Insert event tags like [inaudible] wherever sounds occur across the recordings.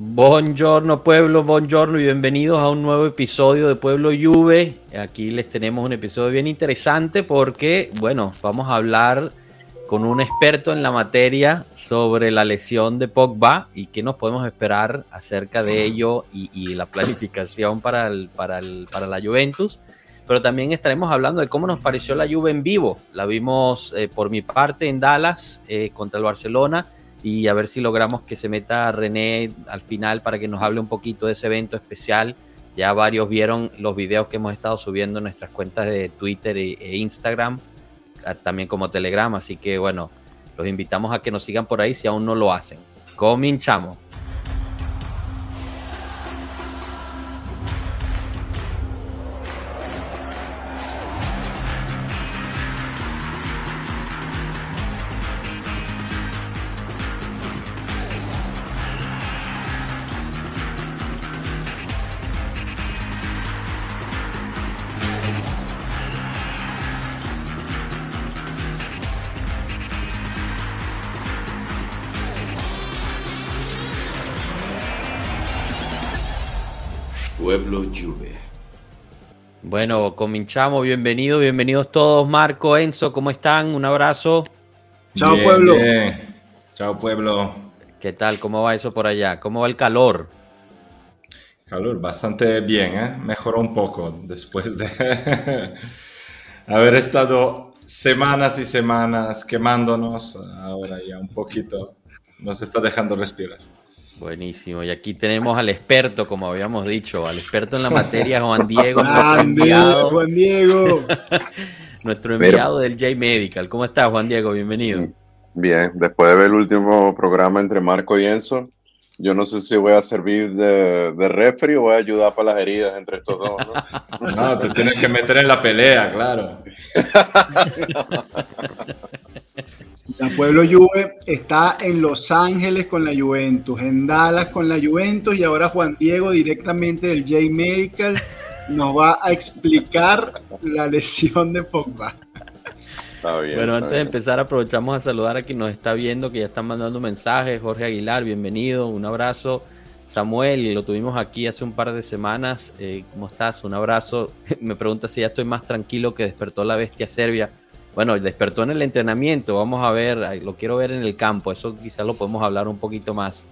Buongiorno pueblo, buongiorno y bienvenidos a un nuevo episodio de Pueblo Juve. Aquí les tenemos un episodio bien interesante porque, bueno, vamos a hablar con un experto en la materia sobre la lesión de Pogba y qué nos podemos esperar acerca de ello y, la planificación para, el, para, el, para la Juventus. Pero también estaremos hablando de cómo nos pareció la Juve en vivo. La vimos eh, por mi parte en Dallas eh, contra el Barcelona y a ver si logramos que se meta René al final para que nos hable un poquito de ese evento especial. Ya varios vieron los videos que hemos estado subiendo en nuestras cuentas de Twitter e, e Instagram, también como Telegram, así que bueno, los invitamos a que nos sigan por ahí si aún no lo hacen. Cominchamos. Bueno, cominchamos, bienvenidos, bienvenidos todos. Marco, Enzo, ¿cómo están? Un abrazo. Chao, pueblo. Chao, pueblo. ¿Qué tal? ¿Cómo va eso por allá? ¿Cómo va el calor? Calor, bastante bien, ¿eh? Mejoró un poco después de [laughs] haber estado semanas y semanas quemándonos. Ahora ya un poquito nos está dejando respirar. Buenísimo. Y aquí tenemos al experto, como habíamos dicho, al experto en la materia, Juan Diego. nuestro enviado, Juan Diego. [laughs] nuestro enviado del J Medical. ¿Cómo estás, Juan Diego? Bienvenido. Bien, después de ver el último programa entre Marco y Enzo, yo no sé si voy a servir de, de refri o voy a ayudar para las heridas entre estos dos. No, [laughs] no te tienes que meter en la pelea, claro. [laughs] La Pueblo Juve está en Los Ángeles con la Juventus, en Dallas con la Juventus y ahora Juan Diego directamente del J Medical nos va a explicar la lesión de Pogba. bueno, antes de empezar aprovechamos a saludar a quien nos está viendo, que ya están mandando mensajes. Jorge Aguilar, bienvenido, un abrazo. Samuel, lo tuvimos aquí hace un par de semanas. Eh, ¿Cómo estás? Un abrazo. [laughs] Me pregunta si ya estoy más tranquilo que despertó la bestia serbia. Bueno, despertó en el entrenamiento, vamos a ver, lo quiero ver en el campo, eso quizás lo podemos hablar un poquito más.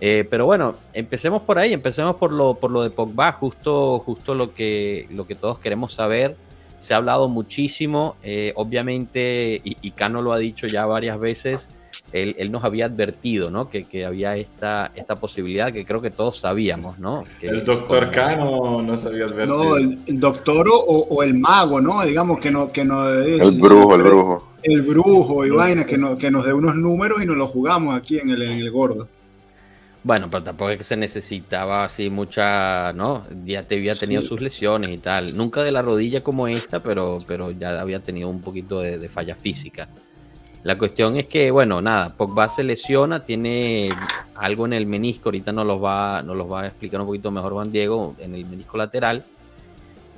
Eh, pero bueno, empecemos por ahí, empecemos por lo, por lo de Pogba, justo, justo lo, que, lo que todos queremos saber. Se ha hablado muchísimo, eh, obviamente, y, y Cano lo ha dicho ya varias veces, él, nos había advertido, ¿no? Que, que, había esta, esta posibilidad que creo que todos sabíamos, ¿no? el doctor Cano nos había advertido. No, el, doctor o, o, el mago, ¿no? Digamos que no... Que no el brujo, el brujo. El brujo y vaina, que, no, que nos dé unos números y nos los jugamos aquí en el, en el gordo. Bueno, pero tampoco es que se necesitaba así mucha, ¿no? Ya te había tenido sus lesiones y tal. Nunca de la rodilla como esta, pero, pero ya había tenido un poquito de, de falla física. La cuestión es que, bueno, nada, Pogba se lesiona, tiene algo en el menisco, ahorita nos los va, nos los va a explicar un poquito mejor Juan Diego, en el menisco lateral.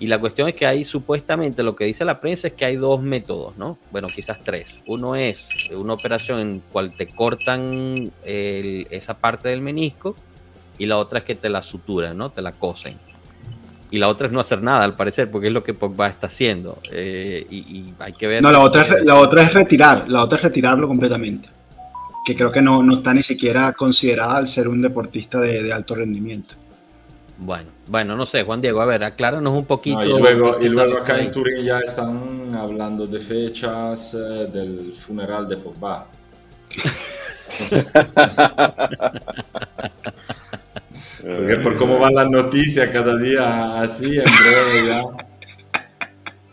Y la cuestión es que hay supuestamente, lo que dice la prensa es que hay dos métodos, ¿no? Bueno, quizás tres. Uno es una operación en cual te cortan esa parte del menisco y la otra es que te la suturan, ¿no? Te la cosen y la otra es no hacer nada, al parecer, porque es lo que Pogba está haciendo. Eh, y, hay que ver. No, la otra, es, la otra es retirar, la otra es retirarlo completamente. Que creo que no, no está ni siquiera considerada al ser un deportista de, alto rendimiento. Bueno, bueno, no sé, Juan Diego, a ver, acláranos un poquito. y luego, y luego acá en Turín ya están hablando de fechas eh, del funeral de Pogba. [laughs] [laughs] Porque por cómo van las noticias cada día así, en breve ya.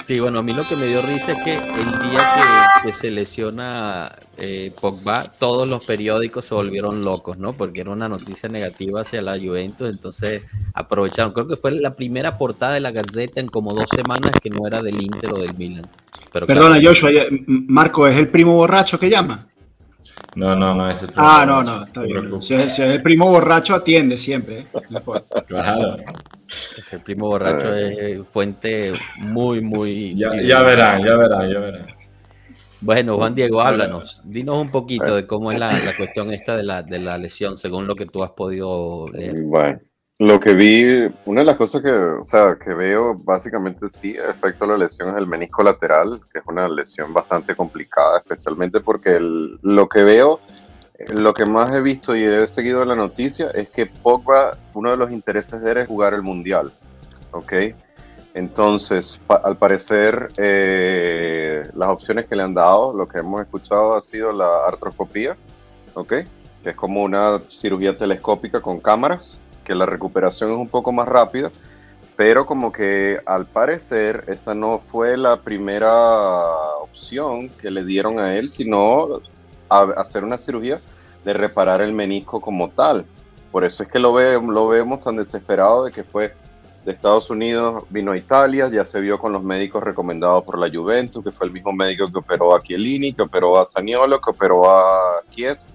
Sí, bueno, a mí lo que me dio risa es que el día que, se lesiona eh, Pogba, todos los periódicos se volvieron locos, ¿no? Porque era una noticia negativa hacia la Juventus, entonces aprovecharon. Creo que fue la primera portada de la Gazeta en como dos semanas que no era del Inter o del Milan. Perdona, Joshua, Marco, ¿es el primo borracho que llama? No, no, no es el primo Ah, no, no, está bien. Si es, el primo borracho, atiende siempre. ¿eh? [laughs] claro. Ese primo borracho es fuente muy, muy. [laughs] Ya, ya verán, ya verán, ya verán. Bueno, Juan Diego, háblanos. Dinos un poquito de cómo es la, la cuestión esta de la, de la lesión, según lo que tú has podido leer. Bueno, lo que vi, una de las cosas que, o sea, que veo básicamente sí, efecto de la lesión es el menisco lateral, que es una lesión bastante complicada, especialmente porque lo que veo, lo que más he visto y he seguido en la noticia es que Pogba, uno de los intereses de él es jugar el Mundial, ¿ok? Entonces, al parecer, eh, las opciones que le han dado, lo que hemos escuchado ha sido la artroscopía, ¿ok? Que es como una cirugía telescópica con cámaras, que la recuperación es un poco más rápida, pero como que al parecer esa no fue la primera opción que le dieron a él, sino a- hacer una cirugía de reparar el menisco como tal. Por eso es que lo, ve- lo vemos tan desesperado de que fue de Estados Unidos, vino a Italia, ya se vio con los médicos recomendados por la Juventus, que fue el mismo médico que operó a Chiellini, que operó a Saniolo, que operó a Chies.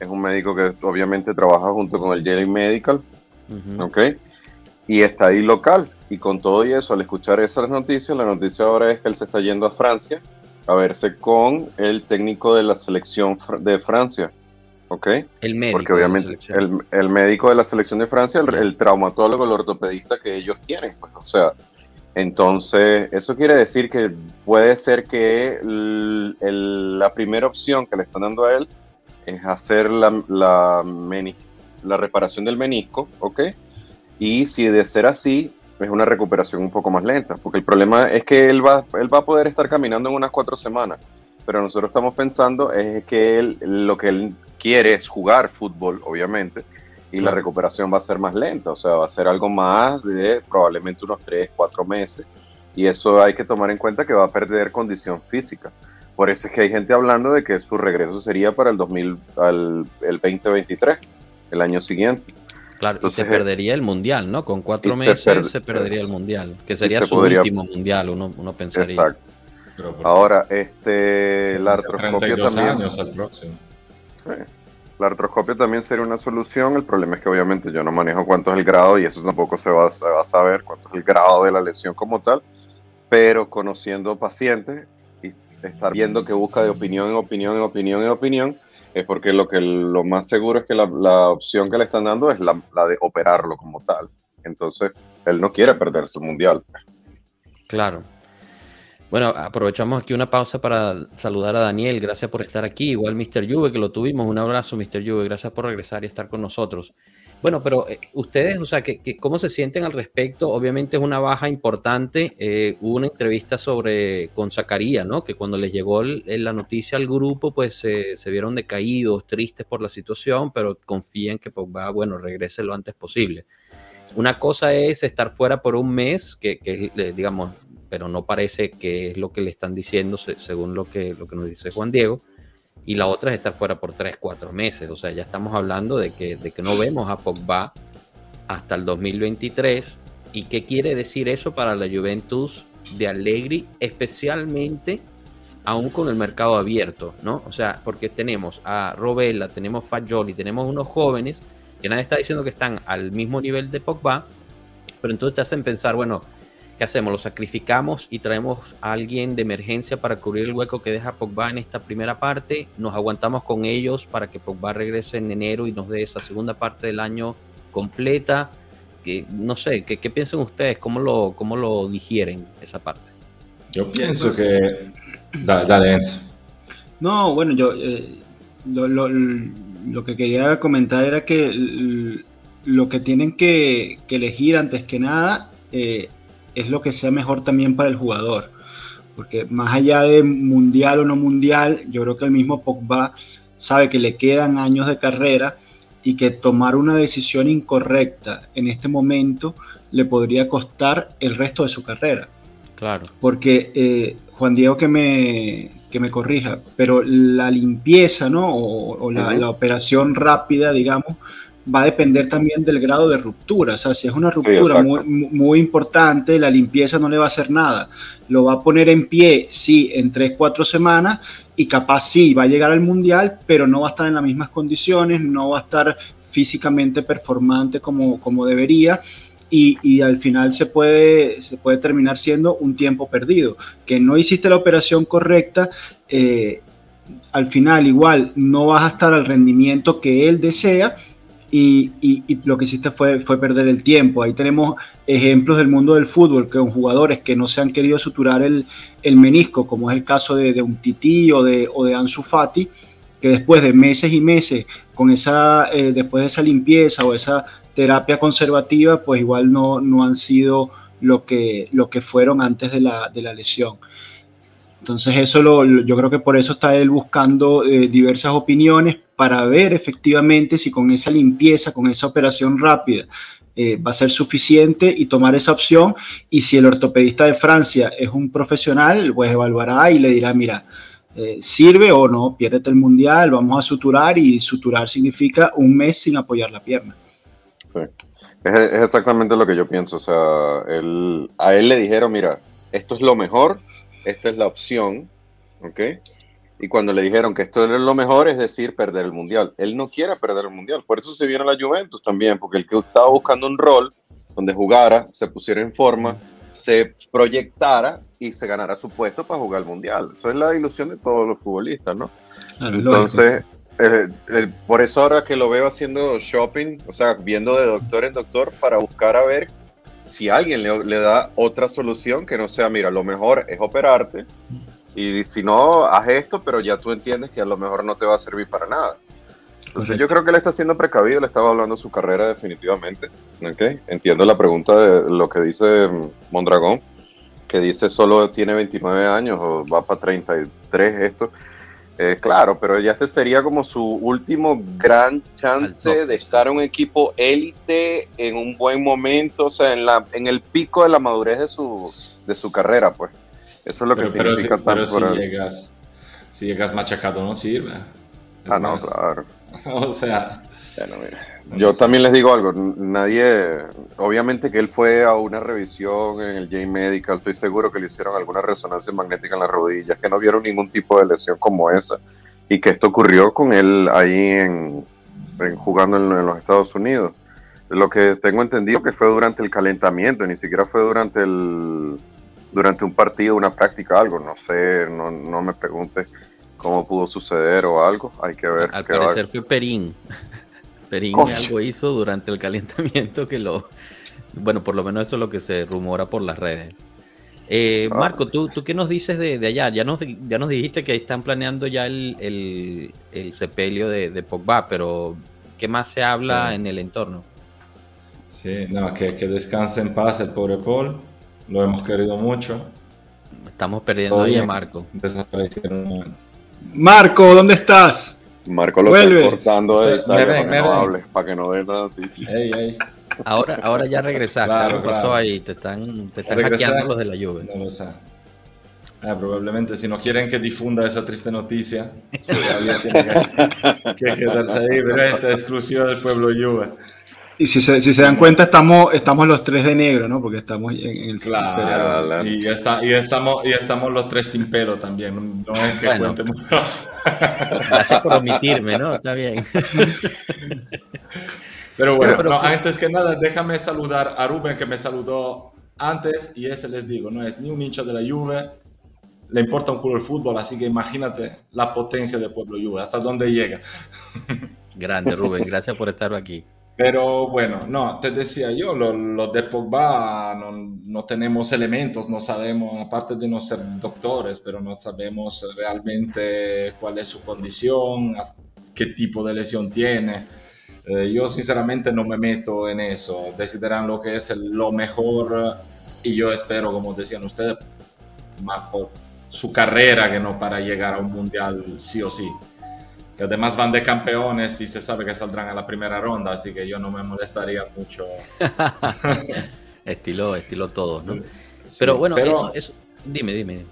Es un médico que obviamente trabaja junto con el J Medical, Ujú. ¿ok? Y está ahí local. Y con todo y eso, al escuchar esas noticias, la noticia ahora es que él se está yendo a Francia a verse con el técnico de la selección de Francia, ¿ok? El médico. Porque obviamente el, el médico de la selección de Francia, el, el traumatólogo, el ortopedista que ellos tienen, pues, o sea, entonces eso quiere decir que puede ser que el- el- la primera opción que le están dando a él es hacer la, la, la reparación del menisco, ¿ok? Y si de ser así, es una recuperación un poco más lenta, porque el problema es que él va, él va a poder estar caminando en unas cuatro semanas, pero nosotros estamos pensando es que él, lo que él quiere es jugar fútbol, obviamente, y la recuperación va a ser más lenta, o sea, va a ser algo más de probablemente unos tres, cuatro meses, y eso hay que tomar en cuenta que va a perder condición física. Por eso es que hay gente hablando de que su regreso sería para el 2000, al, el 2023, el año siguiente. Claro, entonces, y se perdería el mundial, ¿no? Con cuatro se meses per- se perdería el mundial, que sería se su podría- último mundial, uno, uno pensaría. Exacto. Ahora, este, la artroscopia 32 también. años al próximo. Sí. La artroscopia también sería una solución. El problema es que obviamente yo no manejo cuánto es el grado y eso tampoco se va, se va a saber cuánto es el grado de la lesión como tal. Pero conociendo pacientes estar viendo que busca de opinión en opinión en opinión en opinión, es porque lo que lo más seguro es que la, la opción que le están dando es la, la de operarlo como tal. Entonces, él no quiere perderse el mundial. Claro. Bueno, aprovechamos aquí una pausa para saludar a Daniel. Gracias por estar aquí. Igual Mr. Juve, que lo tuvimos. Un abrazo, Mr. Juve. Gracias por regresar y estar con nosotros. Bueno, pero eh, ustedes, o sea, que, que ¿cómo se sienten al respecto? Obviamente es una baja importante. Eh, hubo una entrevista sobre con Zacarías, ¿no? Que cuando les llegó el- la noticia al grupo, pues eh, se vieron decaídos, tristes por la situación, pero confían que Pogba, bueno, regrese lo antes posible. Una cosa es estar fuera por un mes, que, que eh, digamos, pero no parece que es lo que le están diciendo se- según lo que, lo que nos dice Juan Diego. Y la otra es estar fuera por 3, 4 meses. O sea, ya estamos hablando de que, de que no vemos a Pogba hasta el 2023. ¿Y qué quiere decir eso para la Juventus de Allegri, especialmente aún con el mercado abierto, ¿no? O sea, porque tenemos a Robella, tenemos Fagioli, tenemos unos jóvenes que nadie está diciendo que están al mismo nivel de Pogba, pero entonces te hacen pensar, bueno, ¿qué hacemos? ¿Lo sacrificamos y traemos a alguien de emergencia para cubrir el hueco que deja Pogba en esta primera parte? ¿Nos aguantamos con ellos para que Pogba regrese en enero y nos dé esa segunda parte del año completa? Que, no sé, ¿qué, qué piensan ustedes? ¿Cómo lo, ¿Cómo lo digieren esa parte? Yo pienso que... Da- Dale, Enzo. No, bueno, yo eh, lo, lo- lo que quería comentar era que lo que tienen que, que elegir antes que nada eh, es lo que sea mejor también para el jugador. Porque más allá de mundial o no mundial, yo creo que el mismo Pogba sabe que le quedan años de carrera y que tomar una decisión incorrecta en este momento le podría costar el resto de su carrera Claro. porque eh, Juan Diego que me, que me corrija, pero la limpieza, ¿no? O, o la, Ujú. la operación rápida, digamos, va a depender también del grado de ruptura. O sea, si es una ruptura exacto. muy, mu- muy importante, la limpieza no le va a hacer nada. Lo va a poner en pie, sí, en 3, 4 semanas y capaz sí, va a llegar al mundial, pero no va a estar en las mismas condiciones, no va a estar físicamente performante como, como debería. y, al final se puede, se puede terminar siendo un tiempo perdido. Que no hiciste la operación correcta, eh, al final igual no vas a estar al rendimiento que él desea y, lo que hiciste fue, fue perder el tiempo. Ahí tenemos ejemplos del mundo del fútbol, que son jugadores que no se han querido suturar el, menisco, como es el caso de, un Titi o de, o de Ansu Fati, que después de meses y meses, con esa, eh, después de esa limpieza o esa terapia conservativa, pues igual no, no han sido lo que, lo que fueron antes de la, de la lesión. Entonces eso lo, yo creo que por eso está él buscando eh, diversas opiniones para ver efectivamente si con esa limpieza, con esa operación rápida, eh, va a ser suficiente y tomar esa opción. Y si el ortopedista de Francia es un profesional, pues evaluará y le dirá, mira, eh, sirve o no, piérdete el mundial, vamos a suturar y suturar significa un mes sin apoyar la pierna. Es, exactamente lo que yo pienso. O sea, a él le dijeron, mira, esto es lo mejor, esta es la opción, ¿ok? Y cuando le dijeron que esto es lo mejor, es decir, perder el mundial. Él no quiere perder el mundial, por eso se viene a la Juventus también, porque el que estaba buscando un rol donde jugara, se pusiera en forma, se proyectara y se ganara su puesto para jugar el mundial. Esa es la ilusión de todos los futbolistas, ¿no? Entonces, eh, eh, por eso ahora que lo veo haciendo shopping, o sea, viendo de doctor en doctor para buscar a ver si alguien le, da otra solución que no sea, mira, lo mejor es operarte y si no, haz esto, pero ya tú entiendes que a lo mejor no te va a servir para nada. Entonces yo creo que él está siendo precavido, le estaba hablando de su carrera definitivamente. ¿okay? Entiendo la pregunta de lo que dice Mondragón, que dice solo tiene 29 años o va para 33 esto. Eh, claro, pero ya este sería como su último gran chance de estar en un equipo élite en un buen momento, o sea, en, la, en el pico de la madurez de su, de su carrera, pues. Eso es lo que significa pero si, pero si llegas, si llegas machacado no sirve. ah, no, claro. [laughs] o sea... Yo también les digo algo, nadie, obviamente que él fue a una revisión en el J Medical, estoy seguro que le hicieron alguna resonancia magnética en las rodillas, que no vieron ningún tipo de lesión como esa, y que esto ocurrió con él ahí en, jugando en, los Estados Unidos. Lo que tengo entendido que fue durante el calentamiento, ni siquiera fue durante el durante un partido, una práctica, algo, no sé, no, no me pregunte cómo pudo suceder o algo, hay que ver. Al parecer fue Perín. [laughs] Perín algo hizo durante el calentamiento que lo... Bueno, por lo menos eso es lo que se rumora por las redes. Eh, ah. Marco, ¿tú, ¿tú qué nos dices de, allá? Ya nos, ya nos dijiste que están planeando ya el, el, sepelio de, Pogba, pero ¿qué más se habla en el entorno? Sí, no, que, que descanse en paz el pobre Paul. Lo hemos querido mucho. Estamos perdiendo ahí a Marco. Marco, ¿dónde estás? Marco lo está cortando de para que no hable, para que no dé nada. Ahora, ahora ya regresaste. Claro, ¿Qué pasó ahí? Te están, te están hackeando los de la lluvia. No lo sé. Ah, probablemente si no quieren que difunda esa triste noticia, todavía tiene que, quedarse ahí, pero esta exclusiva del pueblo Juve. Y si se, si se dan cuenta, estamos, estamos los tres de negro, ¿no? Porque estamos en, el Claro, y, está, y, estamos, y estamos los tres sin pelo también. No es que bueno. [laughs] Gracias por omitirme, ¿no? Está bien. [laughs] Pero bueno, antes que nada, déjame saludar a Rubén que me saludó antes y ese les digo, no es ni un hincha de la Juve, le importa un culo el fútbol, así que imagínate la potencia del pueblo Juve, hasta dónde llega. [laughs] Grande Rubén, gracias por estar aquí. Pero bueno, no, te decía yo, los de Pogba no, no, tenemos elementos, no sabemos, aparte de no ser doctores, pero no sabemos realmente cuál es su condición, qué tipo de lesión tiene. Eh, yo sinceramente no me meto en eso, decidirán lo que es lo mejor y yo espero, como decían ustedes, más por su carrera que no para llegar a un mundial sí o sí que además van de campeones y se sabe que saldrán a la primera ronda, así que yo no me molestaría mucho. [laughs] estilo, estilo todo, ¿no? pero bueno, eso, eso, dime, dime.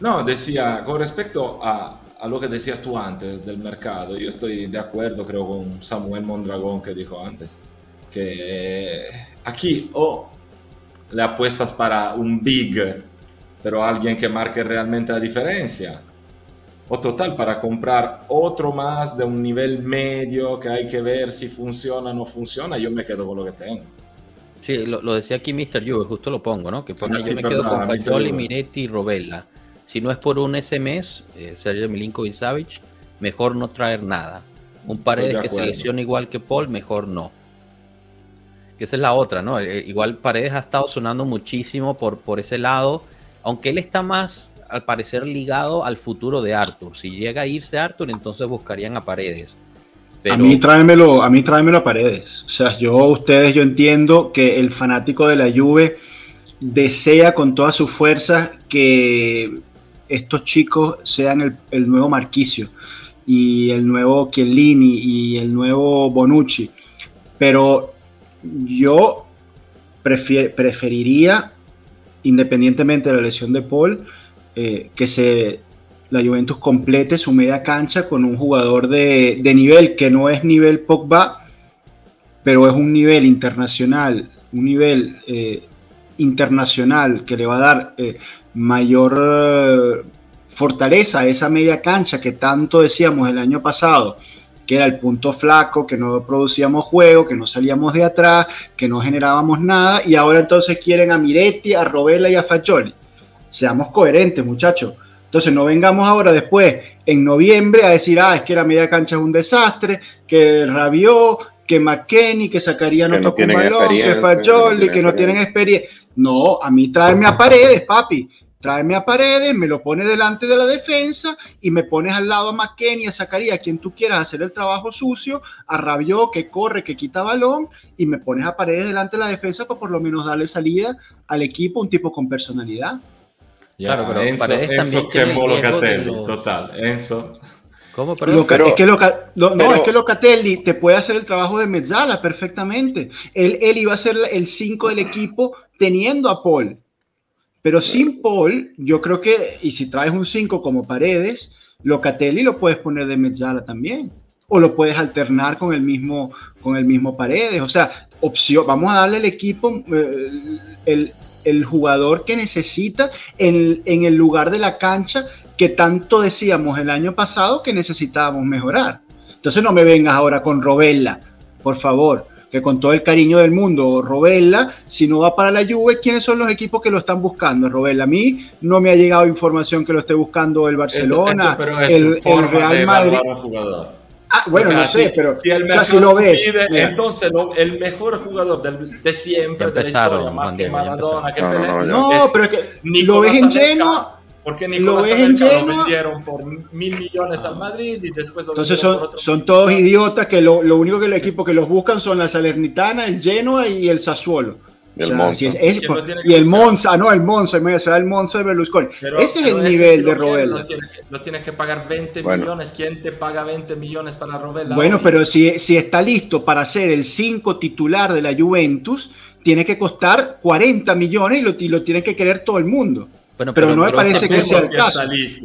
No, decía, con respecto a, a, lo que decías tú antes del mercado, yo estoy de acuerdo, creo, con Samuel Mondragón que dijo antes, que aquí o le apuestas para un big, pero alguien que marque realmente la diferencia, o total para comprar otro más de un nivel medio que hay que ver si funciona o no funciona, yo me quedo con lo que tengo. Sí, lo, decía aquí Mr. Juve, justo lo pongo, ¿no? Que pone, Sí, yo me quedo con. Fagioli, Juve. Miretti y Robella. Si no es por un SMS, eh, Sergio Milinkovic Savic, mejor no traer nada. Un Paredes de que se lesiona igual que Paul, mejor no. Esa es la otra, ¿no? Eh, igual Paredes ha estado sonando muchísimo por, por ese lado, aunque él está más, al parecer, ligado al futuro de Arthur. Si llega a irse Arthur, entonces buscarían a Paredes. Pero, A mí tráemelo, a mí tráemelo a paredes. O sea, yo, ustedes, yo entiendo que el fanático de la Juve desea con todas sus fuerzas que estos chicos sean el, el nuevo Marquicio y el nuevo Chiellini y el nuevo Bonucci. Pero yo preferiría, independientemente de la lesión de Paul, eh, que se la Juventus complete su media cancha con un jugador de, de nivel que no es nivel Pogba, pero es un nivel internacional, un nivel eh, internacional que le va a dar eh, mayor fortaleza a esa media cancha que tanto decíamos el año pasado, que era el punto flaco, que no producíamos juego, que no salíamos de atrás, que no generábamos nada, y ahora entonces quieren a Miretti, a Robella y a Fagioli. Seamos coherentes, muchachos. Entonces no vengamos ahora después, en noviembre, a decir, ah, es que la media cancha es un desastre, que Rabió, que McKenny, que Zacarías no toca un balón, que Fagioli, que no tienen experiencia. No, a mí tráeme a Paredes, papi. Tráeme a Paredes, me lo pone delante de la defensa y me pones al lado a McKenny, a Zacarías, a quien tú quieras hacer el trabajo sucio, a Rabió, que corre, que quita balón, y me pones a Paredes delante de la defensa para por lo menos darle salida al equipo, un tipo con personalidad. Ya, Claro, pero Enzo, Paredes Enzo también tiene el riesgo de Locatelli, los- total. Enzo. ¿Cómo? Pero- es que Loca- lo- no, pero- es que Locatelli te puede hacer el trabajo de Mezzala perfectamente. Él, él iba a ser el 5 del equipo teniendo a Paul. Pero sin Paul, yo creo que, y si traes un 5 como Paredes, Locatelli lo puedes poner de Mezzala también. O lo puedes alternar con el mismo, con el mismo Paredes. O sea, opción, vamos a darle al equipo eh, el, el jugador que necesita en, en el lugar de la cancha que tanto decíamos el año pasado que necesitábamos mejorar. Entonces no me vengas ahora con Robella, por favor, que con todo el cariño del mundo, Robella, si no va para la Juve, ¿quiénes son los equipos que lo están buscando? Robella, a mí no me ha llegado información que lo esté buscando el Barcelona, Esto- el, el Real Madrid. Ah, bueno, O sea, no sé, si- pero si el o sea, mercado si lo ves, pide, entonces lo- el mejor jugador del- de siempre, de la historia, más que Maradona, que empezaron. Pelé, No, no, no, es pero es que lo Nicolás ves en Genoa, Porque lo Nicolás ves en Anelka lo Genoa. vendieron por mil millones al Madrid y después lo Entonces son, por otro son todos idiotas que lo, lo único que el equipo que los buscan son la Salernitana, el Genoa y el Sassuolo. Y el O sea, Monza. si es- es- ¿Quién lo tiene que y el? Monza, ah, no, el Monza, me será el Monza de Berlusconi. Pero- ese es el ese nivel si de Robella. Lo tienes que, pagar 20 Bueno. millones. ¿Quién te paga 20 millones para Robella? Bueno, hoy? pero si, si está listo para ser el 5 titular de la Juventus, tiene que costar 40 millones y lo, y lo tiene que querer todo el mundo. Bueno, pero no me parece este que sea el caso.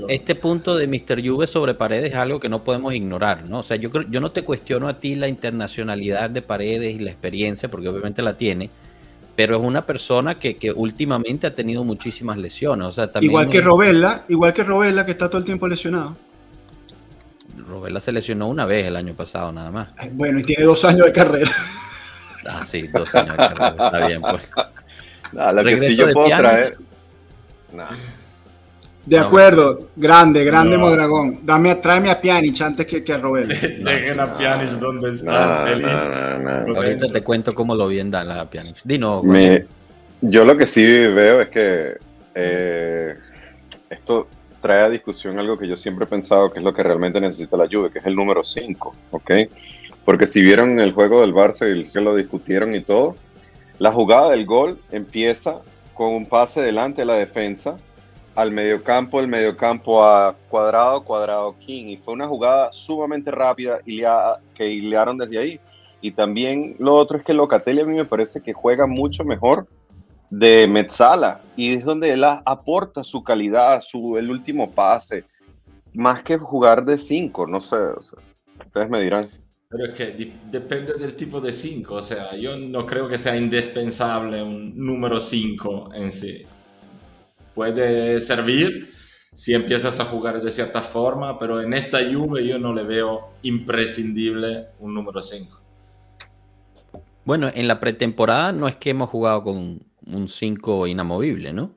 Este punto de Mr. Juve sobre Paredes es algo que no podemos ignorar, ¿no? O sea, yo creo, yo no te cuestiono a ti la internacionalidad de Paredes y la experiencia, porque obviamente la tiene, pero es una persona que, que últimamente ha tenido muchísimas lesiones. O sea, también igual que es- Robella, igual que Robella, que está todo el tiempo lesionado. Robella se lesionó una vez el año pasado, nada más. Bueno, y tiene dos años de carrera. Ah, sí, dos años de carrera, está bien, pues. [laughs] Ah, lo que sí Regreso yo de puedo traer. Nah. De No, acuerdo, grande, grande No. Modragón. Dame, tráeme a Pjanic antes que, que a Robella. [laughs] Dejen a Pjanic donde está No, feliz. no, no, no. Ahorita te cuento cómo lo vi en Dallas a Pjanic. Dino, Me- yo lo que sí veo es que eh, esto trae a discusión algo que yo siempre he pensado que es lo que realmente necesita la Juve, que es el número 5, ¿ok? Porque si vieron el juego del Barça y se lo discutieron y todo, la jugada del gol empieza con un pase delante de la defensa al mediocampo, el mediocampo a cuadrado, cuadrado King, y fue una jugada sumamente rápida y lea- que hilearon desde ahí. Y también lo otro es que Locatelli a mí me parece que juega mucho mejor de Metzala y es donde él aporta su calidad, su, el último pase, más que jugar de 5, no sé, o sea, ustedes me dirán. Pero es que depende del tipo de 5. O sea, yo no creo que sea indispensable un número 5 en sí. Puede servir si empiezas a jugar de cierta forma, pero en esta Juve yo no le veo imprescindible un número 5. Bueno, en la pretemporada no es que hemos jugado con un 5 inamovible, ¿no?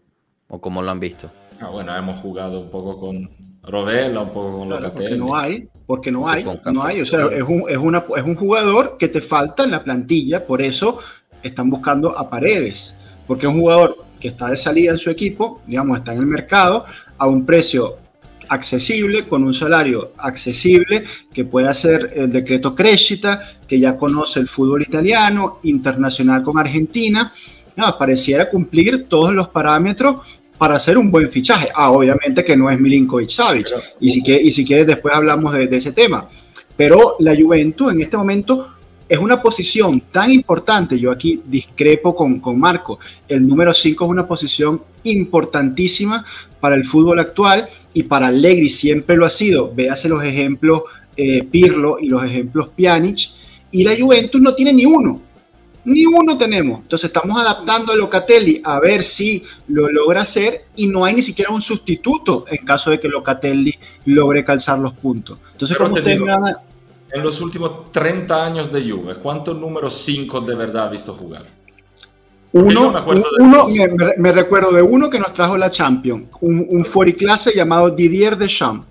¿O como lo han visto? Ah, bueno, hemos jugado un poco con Rovella, un poco con Claro, Locatelli. porque no hay, porque no hay, no hay. O sea, es un, es, una, es un jugador que te falta en la plantilla, por eso están buscando a Paredes, porque es un jugador que está de salida en su equipo, digamos, está en el mercado a un precio accesible, con un salario accesible, que puede hacer el decreto Crescita, que ya conoce el fútbol italiano, internacional con Argentina. No, pareciera cumplir todos los parámetros para hacer un buen fichaje. Ah, obviamente que no es Milinkovic Savic, Pero- y si, quieres, y si quieres después hablamos de, de ese tema. Pero la Juventus en este momento es una posición tan importante, yo aquí discrepo con, con Marco, el número 5 es una posición importantísima para el fútbol actual y para Allegri siempre lo ha sido. Véase los ejemplos eh, Pirlo y los ejemplos Pjanic, y la Juventus no tiene ni uno. Ni uno tenemos. Entonces estamos adaptando a Locatelli a ver si lo logra hacer y no hay ni siquiera un sustituto en caso de que Locatelli logre calzar los puntos. Entonces, como te ustedes me van a- En los últimos 30 años de Juve, ¿cuántos números 5 de verdad ha visto jugar? Uno, me de recuerdo de uno que nos trajo la Champions, un, un fuoriclase llamado Didier Deschamps.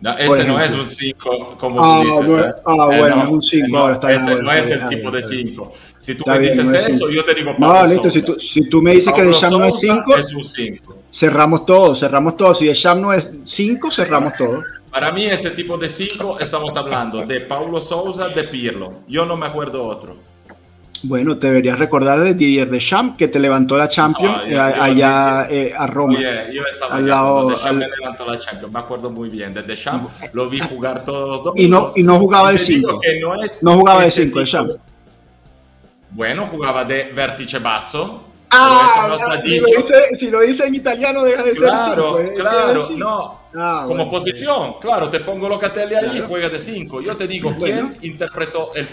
No, ese no es un 5 como Ah, tú dices. bueno, ¿eh? ah, Eh, bueno, no, es un 5 eh, no, ahora está ese bien, no es el tipo de está bien. 5. Si tú Está me bien, dices no es eso, cinco. yo te digo No, Pablo listo, si tú, si tú me dices que Pablo Deschamps no es Sousa 5, es un 5. cerramos todo, cerramos todo. Si Deschamps no es 5, cerramos todo. Para mí ese tipo de 5 estamos hablando de Paulo Sousa, de Pirlo. Yo no me acuerdo otro. Bueno, te deberías recordar de Didier Deschamps que te levantó la Champions Ah, yo- eh, yo- allá eh, a Roma. Oye, yo estaba Al allá lado- Deschamps al- me levantó la Champions, me acuerdo muy bien. De Deschamps lo vi jugar todos los Y no, y no jugaba de te digo 5. que no No jugaba de ese 5 tipo Deschamps. Bueno, jugaba de vértice basso. Ah, pero no si, lo dice, si lo dice en italiano, deja de Claro, ser 5. claro, no. Ah, Como bueno. posición, claro, te pongo Locatelli ahí y Claro. juega de 5. Yo te digo, Bueno. ¿quién interpretó el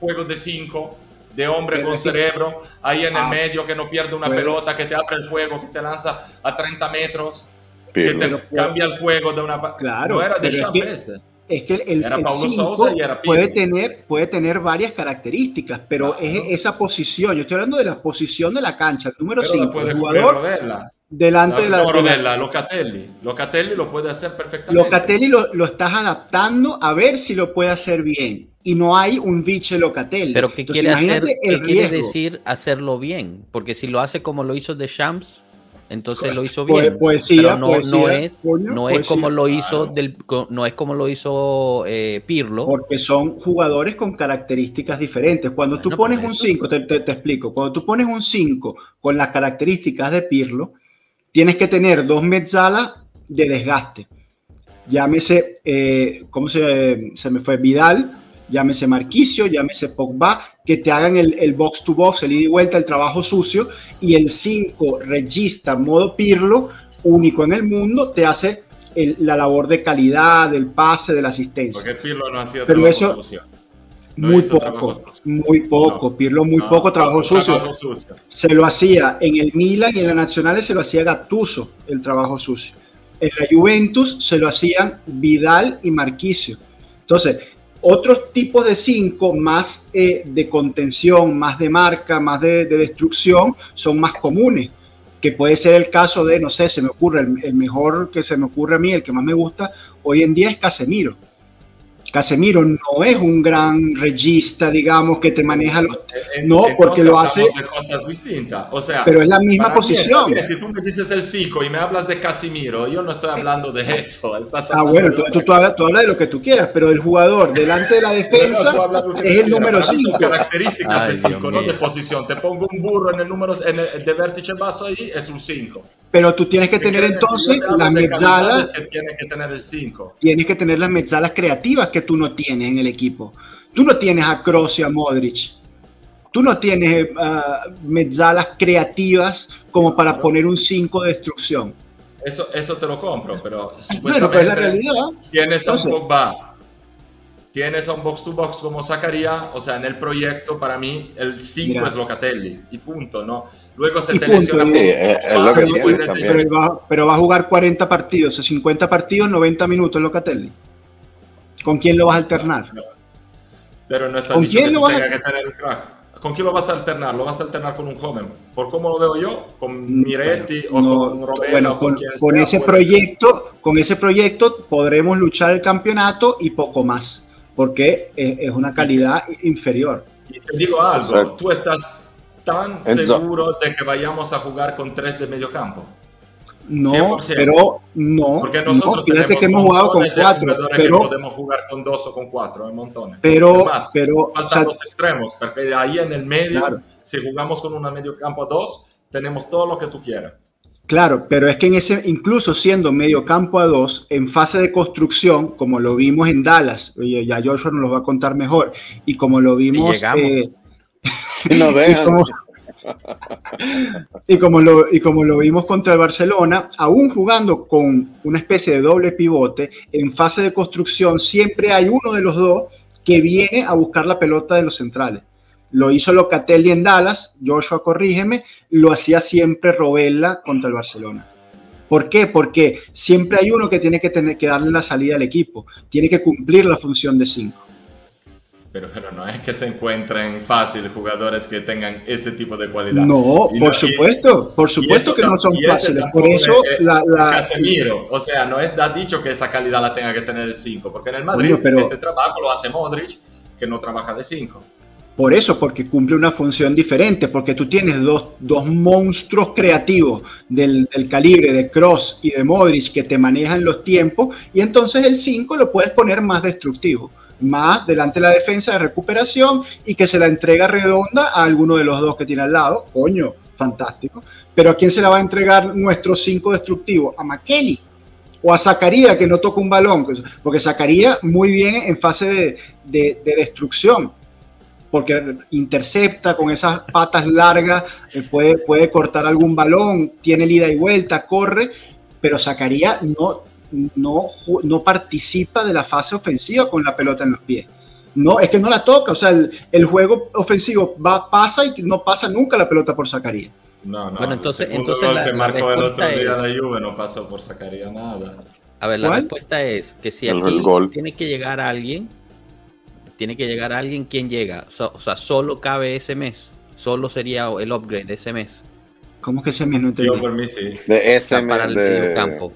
juego de 5? De hombre Pero con que- cerebro, ahí en el Ah. medio, que no pierde una Bueno. pelota, que te abre el juego, que te lanza a 30 metros, que Pirlo. te Pero- cambia el juego de una... Claro, no era de pero que- este. Es que el, Era el Paulo cinco Sousa y era puede tener, puede tener varias características, pero Claro. es esa posición. Yo estoy hablando de la posición de la cancha, el número Pero la 5, puede el jugador delante de la. No, de la- Rovella, Locatelli. Locatelli lo puede hacer perfectamente. Locatelli lo, lo estás adaptando a ver si lo puede hacer bien. Y no hay un vice Locatelli. Pero ¿qué Entonces, quiere hacer? ¿Qué quiere decir hacerlo bien? Porque si lo hace como lo hizo de Champs, entonces lo hizo Poe- bien. poesía, pero no, poesía, no es, coño, no es poesía. como lo hizo Claro. del, co- no es como lo hizo eh, Pirlo. Porque son jugadores con características diferentes. Cuando tú pones un eso. 5, te, te- te explico, cuando tú pones un 5 con las características de Pirlo, tienes que tener dos mezzalas de desgaste. Llámese, eh, ¿cómo se, se me fue? Vidal, llámese Marquicio, llámese Pogba, que te hagan el, el box to box, el ida y vuelta, el trabajo sucio, y el 5 regista modo Pirlo, único en el mundo, te hace el- la labor de calidad, del pase, de la asistencia. Porque Pirlo no hacía Pero trabajo eso- sucio. No muy poco, sucio. muy poco. No. Pirlo muy No, poco trabajo sucio. trabajo sucio. Se lo hacía en el Milan y en la Nacional se lo hacía Gattuso el trabajo sucio. En la Juventus se lo hacían Vidal y Marquicio. Entonces, otros tipos de cinco más eh, de contención, más de marca, más de, de destrucción, son más comunes. Que puede ser el caso de, no sé, se me ocurre, el mejor que se me ocurre a mí, el que más me gusta hoy en día es Casemiro. Casemiro no es un gran regista, digamos, que te maneja los... En- No, porque lo hace- de cosas distintas. O sea, Pero es la misma mí posición. bien. Si tú me dices el 5 y me hablas de Casimiro, yo no estoy hablando de eso. [laughs] Estás Ah, bueno, tú, tú, tú hablas, tú hablas de lo que tú quieras, pero el jugador delante de la defensa de es el número para mí son 5. características Ay, de 5, Dios no de posición. Te pongo un burro en el número en el, de vértice basso ahí, es un 5. Pero tú tienes que tener entonces las mezzalas, que tiene que tener el 5. tienes que tener las mezzalas creativas que tú no tienes en el equipo. Tú no tienes a Kroos y a Modric. Tú no tienes ah, mezzalas creativas como para Claro. poner un 5 de destrucción. Eso, eso te lo compro, pero Bueno, pero es la realidad. tienes a un Pogba, tienes a un box to box como Zacarías, o sea, en el proyecto para mí el 5 Mira. es Locatelli y punto, ¿no? Luego se Y te punto, lesiona Sí, es- es lo que y tiene puedes también. Pero, va, pero va a jugar 40 partidos, o 50 partidos, 90 minutos Locatelli. ¿Con quién lo vas a alternar? Pero no está ¿Con quién que lo vas a- que tener crack. ¿Con quién lo vas a alternar? ¿Lo vas a alternar con un joven? ¿Por cómo lo veo yo? ¿Con Miretti o con Robert? Bueno, con, con ese proyecto, con ese proyecto podremos luchar el campeonato y poco más, porque es, una calidad inferior. Y te digo algo, tú estás tan seguro de que vayamos a jugar con tres de medio campo. No, pero no. Porque nosotros fíjate que hemos jugado con cuatro. Pero podemos jugar con dos o con cuatro, hay montones. Pero, pero faltan los extremos, porque ahí en el medio, si jugamos con una medio campo a dos, tenemos todo lo que tú quieras. Claro, pero es que en ese, incluso siendo medio campo a dos, en fase de construcción, como lo vimos en Dallas, ya Joshua nos lo va a contar mejor, y como lo vimos. Eh, si nos dejan y, como lo, y como lo vimos contra el Barcelona, aún jugando con una especie de doble pivote, en fase de construcción siempre hay uno de los dos que viene a buscar la pelota de los centrales. Lo hizo Locatelli en Dallas, Joshua, corrígeme, lo hacía siempre Robella contra el Barcelona. ¿Por qué? Porque siempre hay uno que tiene que, tener, que darle la salida al equipo, tiene que cumplir la función de cinco. Pero, pero, no es que se encuentren fácil jugadores que tengan ese tipo de cualidad. No, por supuesto, por supuesto que no son fáciles. Por eso la, Casemiro, o sea, no es da dicho que esa calidad la tenga que tener el 5, porque en el Madrid este trabajo lo hace Modric, que no trabaja de 5. Por eso, porque cumple una función diferente, porque tú tienes dos, dos monstruos creativos del, del, calibre de Cross y de Modric que te manejan los tiempos, y entonces el 5 lo puedes poner más destructivo más delante de la defensa de recuperación y que se la entrega redonda a alguno de los dos que tiene al lado. Coño, fantástico. Pero ¿a quién se la va a entregar nuestro 5 destructivo? A McKenny o a Zacarías que no toca un balón, porque Zacarías muy bien en fase de, destrucción, porque intercepta con esas patas largas, eh, puede, puede cortar algún balón, tiene el ida y vuelta, corre, pero Zacarías no, no, no participa de la fase ofensiva con la pelota en los pies. No, es que no la toca, o sea, el, juego ofensivo va, pasa y no pasa nunca la pelota por Zacarías. No, no. Bueno, entonces, entonces la, que marcó el otro día la Juve no pasó por Zacarías nada. A ver, la respuesta es que si aquí tiene que llegar a alguien, tiene que llegar a alguien, ¿quién llega? O sea, solo cabe ese mes, solo sería el upgrade de ese mes. ¿Cómo que ese mes no te Yo por mí sí. De ese mes para el de... campo.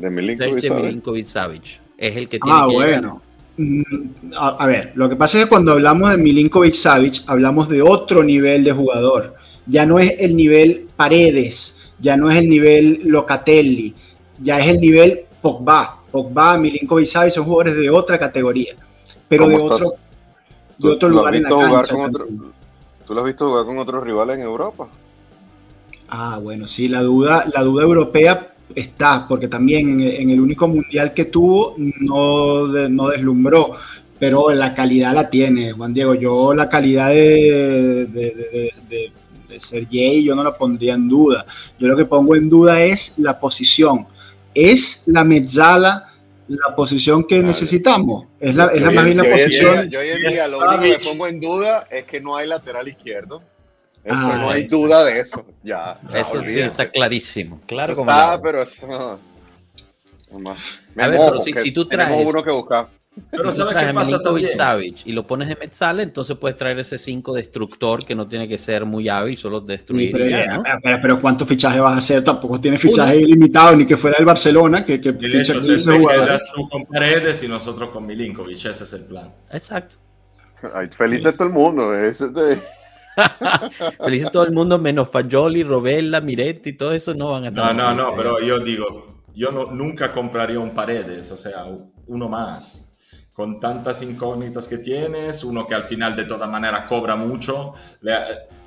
De Milinkovic, Savage. Es el que tiene ah, bueno. Mm, a, ver, lo que pasa es que cuando hablamos de Milinkovic Savic, hablamos de otro nivel de jugador. Ya no es el nivel Paredes, ya no es el nivel Locatelli, ya es el nivel Pogba. Pogba, Milinkovic Savic son jugadores de otra categoría, pero de otro, de otro lugar en la cancha. ¿Tú lo has visto jugar con otros rivales en Europa? Ah, bueno, sí, la duda, la duda europea está, porque también en, el único mundial que tuvo no, no deslumbró, pero la calidad la tiene, Juan Diego. Yo la calidad de, de, de, Sergey yo no la pondría en duda. Yo lo que pongo en duda es la posición. ¿Es la mezzala la posición que necesitamos? Es la, es la más bien la posición. Yo hoy en día lo único que pongo en duda es que no hay lateral izquierdo. Eso, ah, no hay duda de eso. Ya, eso sí está clarísimo. Claro, como está, pero eso. a ver, pero si, tú traes. uno que buscar. Pero si ¿sabes qué pasa Savage y lo pones de Metzala, entonces puedes traer ese 5 destructor que no tiene que ser muy hábil, solo destruir. pero, ya, pero, pero, ¿cuántos fichajes vas a hacer? Tampoco tiene fichaje ilimitado, ni que fuera el Barcelona, que, que ficha 15 jugadores. tú con Paredes y nosotros con Milinkovic, ese es el plan. Exacto. Ay, feliz de todo el mundo. Ese de... [laughs] Feliz todo el mundo, menos Fajoli, Robella, Miretti, todo eso no van a estar. No, no, no, pero yo digo, yo no, nunca compraría un Paredes, o sea, uno más. Con tantas incógnitas que tienes, uno que al final de todas maneras cobra mucho,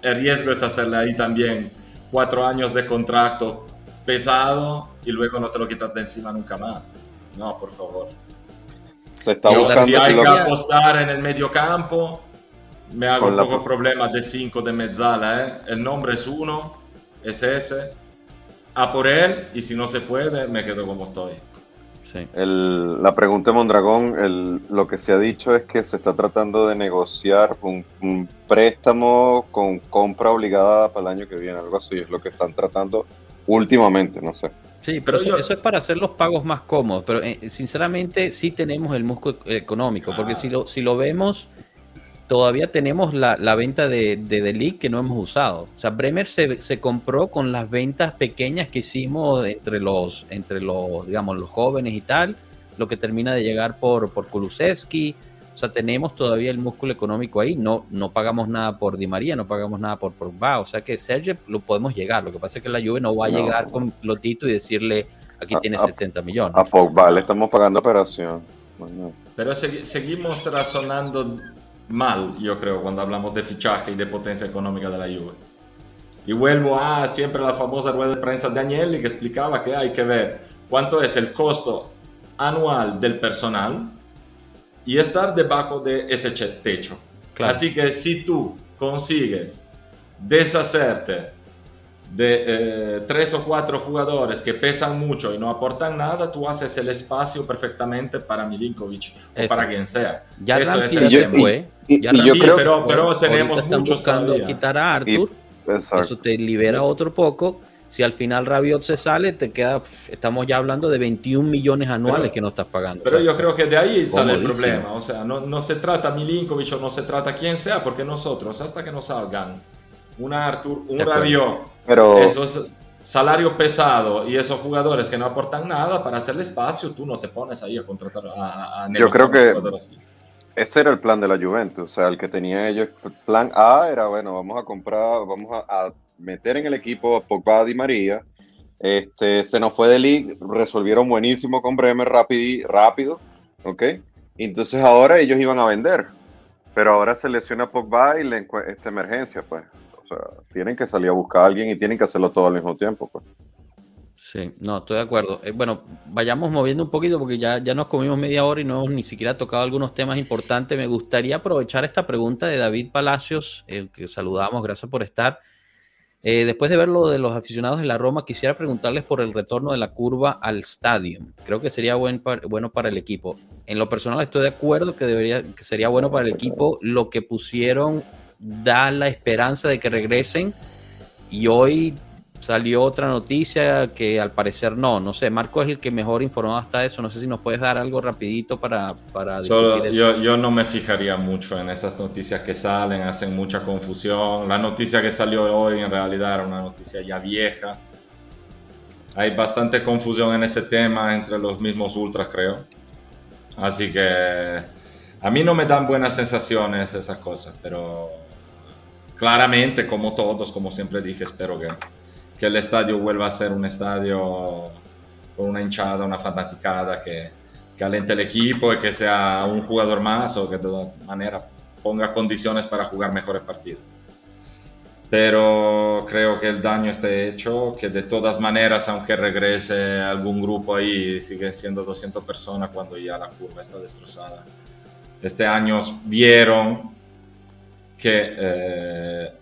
el riesgo es hacerle ahí también cuatro años de contrato pesado y luego no te lo quitas de encima nunca más. No, por favor. Se está buscando si hay que apostar en el medio campo, me hago un poco problemas de 5 de Mezzala, ¿eh? El nombre es uno, es ese. A por él, y si no se puede, me quedo como estoy. la pregunta de Mondragón, lo que se ha dicho es que se está tratando de negociar un, préstamo con compra obligada para el año que viene, algo así, es lo que están tratando últimamente, no sé. Sí, pero, eso, es para hacer los pagos más cómodos, pero eh, sinceramente sí tenemos el músculo económico, porque si lo, si lo vemos todavía tenemos la, venta de, de que no hemos usado. O sea, Bremer se, compró con las ventas pequeñas que hicimos entre los, entre los, digamos, los jóvenes y tal, lo que termina de llegar por, por Kulusevski. O sea, tenemos todavía el músculo económico ahí. No, no pagamos nada por Di María, no pagamos nada por Pogba. O sea que Sergio lo podemos llegar. Lo que pasa es que la Juve no va a llegar con Lotito y decirle aquí tiene 70 millones. A Pogba le estamos pagando operación. Pero seguimos razonando mal, yo creo, cuando hablamos de fichaje y de potencia económica de la Juve. Y vuelvo a siempre la famosa rueda de prensa de Agnelli que explicaba que hay que ver cuánto es el costo anual del personal y estar debajo de ese techo. Así que si tú consigues deshacerte de eh, tres o cuatro jugadores que pesan mucho y no aportan nada, tú haces el espacio perfectamente para Milinkovic o para quien sea. Ya Eso es se fue. Y, yo creo, pero, pero tenemos están muchos buscando quitar a Arthur. eso te libera otro poco. Si al final Rabiot se sale, te queda, estamos ya hablando de 21 millones anuales que no estás pagando. Pero yo creo que de ahí sale el problema. O sea, no, no se trata Milinkovic o no se trata quien sea, porque nosotros, hasta que nos salgan un Arthur, un Rabiot, pero... esos salario pesado y esos jugadores que no aportan nada para hacerle espacio, tú no te pones ahí a contratar a, a Yo creo que ese era el plan de la Juventus, o sea, el que tenía ellos, plan A era, bueno, vamos a comprar, vamos a, meter en el equipo a Pogba Di María, este, se nos fue de league, resolvieron buenísimo con Bremer rápido, rápido, ¿ok? Entonces ahora ellos iban a vender, pero ahora se lesiona Pogba y le esta emergencia, pues. O sea, tienen que salir a buscar a alguien y tienen que hacerlo todo al mismo tiempo, pues. Sí, no, estoy de acuerdo. Eh, bueno, vayamos moviendo un poquito porque ya, ya nos comimos media hora y no hemos ni siquiera tocado algunos temas importantes. Me gustaría aprovechar esta pregunta de David Palacios, que saludamos, gracias por estar. Eh, después de ver lo de los aficionados de la Roma, quisiera preguntarles por el retorno de la curva al estadio. Creo que sería buen bueno para el equipo. En lo personal estoy de acuerdo que, debería, que sería bueno para el equipo. Lo que pusieron da la esperanza de que regresen. Y hoy salió otra noticia que al parecer no, no sé, Marco es el que mejor informado está de eso, no sé si nos puedes dar algo rapidito para... para Solo, yo, yo, no me fijaría mucho en esas noticias que salen, hacen mucha confusión. La noticia que salió hoy en realidad era una noticia ya vieja. Hay bastante confusión en ese tema entre los mismos ultras, creo. Así que a mí no me dan buenas sensaciones esas cosas, pero claramente, como todos, como siempre dije, espero que que el estadio vuelva a ser un estadio con una hinchada, una fanaticada que, que alente el equipo y que sea un jugador más o que de todas maneras ponga condiciones para jugar mejores partidos. Pero creo que el daño está hecho, que de todas maneras, aunque regrese algún grupo ahí, siguen siendo 200 personas cuando ya la curva está destrozada. Este año vieron que eh,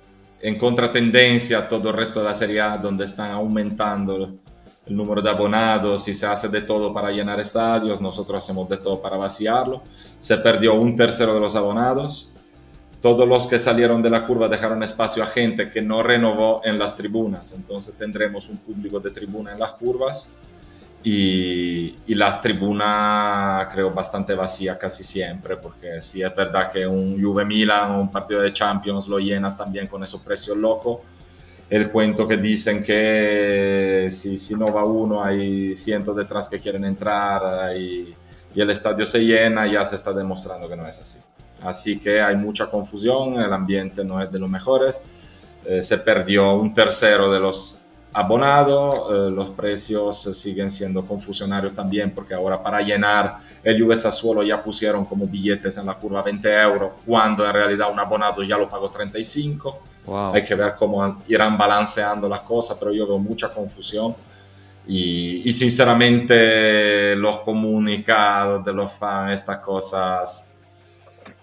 en contratendencia a todo el resto de la Serie A, donde están aumentando el número de abonados y se hace de todo para llenar estadios, nosotros hacemos de todo para vaciarlo. Se perdió un tercero de los abonados. Todos los que salieron de la curva dejaron espacio a gente que no renovó en las tribunas. Entonces tendremos un público de tribuna en las curvas y, y, la tribuna creo bastante vacía casi siempre, porque sí es verdad que un Juve Milan o un partido de Champions lo llenas también con esos precios locos. El cuento que dicen que si, si no va uno hay cientos detrás que quieren entrar y, y el estadio se llena, ya se está demostrando que no es así. Así que hay mucha confusión, el ambiente no es de los mejores. Eh, se perdió un tercero de los abonado, eh, los precios siguen siendo confusionarios también porque ahora para llenar el Juve Sassuolo ya pusieron como billetes en la curva 20 euros cuando en realidad un abonado ya lo pagó 35. Hay que ver cómo irán balanceando las cosas, pero yo veo mucha confusión y, y sinceramente los comunicados de los fans, estas cosas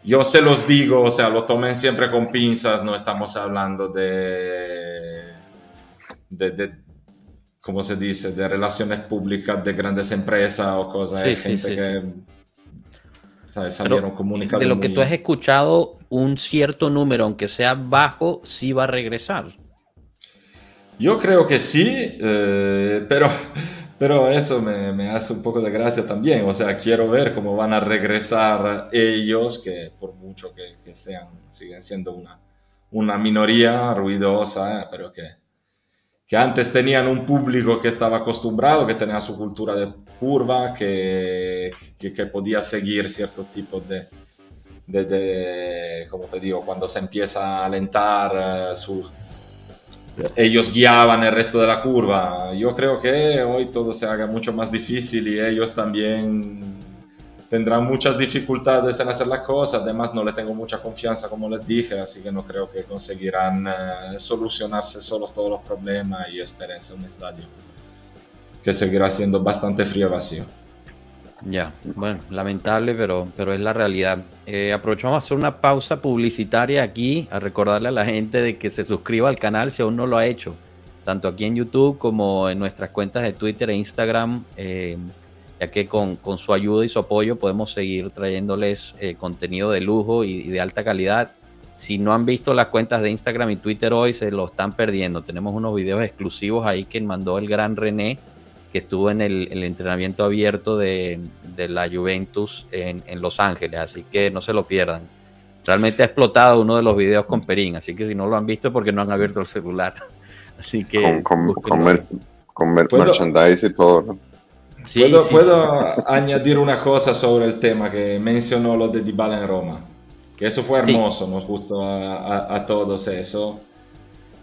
yo se los digo, o sea, lo tomen siempre con pinzas, no estamos hablando de de, de ¿cómo se dice?, de relaciones públicas de grandes empresas o cosas, sí, gente que salieron comunicados. De lo que tú has escuchado, un cierto número, aunque sea bajo, sí va a regresar. Yo creo que sí, eh, pero, Pero eso me, me, hace un poco de gracia también. O sea, quiero ver cómo van a regresar ellos, que por mucho que, que sean, siguen siendo una, una minoría ruidosa, eh, pero que, que antes tenían un público que estaba acostumbrado, que tenía su cultura de curva, que, que, que podía seguir ciertos tipos de, de, de, como te digo, cuando se empieza a alentar, uh, su, ellos guiaban el resto de la curva. Yo creo que hoy todo se haga mucho más difícil y ellos también tendrán muchas dificultades en hacer las cosas. Además, no le tengo mucha confianza, como les dije, así que no creo que conseguirán uh, solucionarse solos todos los problemas y espérense un estadio que seguirá siendo bastante frío y vacío. Ya, bueno, lamentable, pero, pero es la realidad. Eh, aprovechamos a hacer una pausa publicitaria aquí, a recordarle a la gente de que se suscriba al canal si aún no lo ha hecho, tanto aquí en YouTube como en nuestras cuentas de Twitter e Instagram, eh, ya que con, con, su ayuda y su apoyo podemos seguir trayéndoles eh, contenido de lujo y, y, de alta calidad. Si no han visto las cuentas de Instagram y Twitter hoy, se lo están perdiendo. Tenemos unos videos exclusivos ahí que mandó el gran René que estuvo en el, el entrenamiento abierto de, de la Juventus en, en, Los Ángeles, así que no se lo pierdan. Realmente ha explotado uno de los videos con Perín, así que si no lo han visto es porque no han abierto el celular. [laughs] Así que... Con, con, con, mer, con mer, merchandise y todo, ¿no? Sí, ¿Puedo, sí, ¿puedo sí. [laughs] añadir una cosa sobre el tema que mencionó lo de Dybala en Roma? Que eso fue hermoso, nos gustó a, a, a todos eso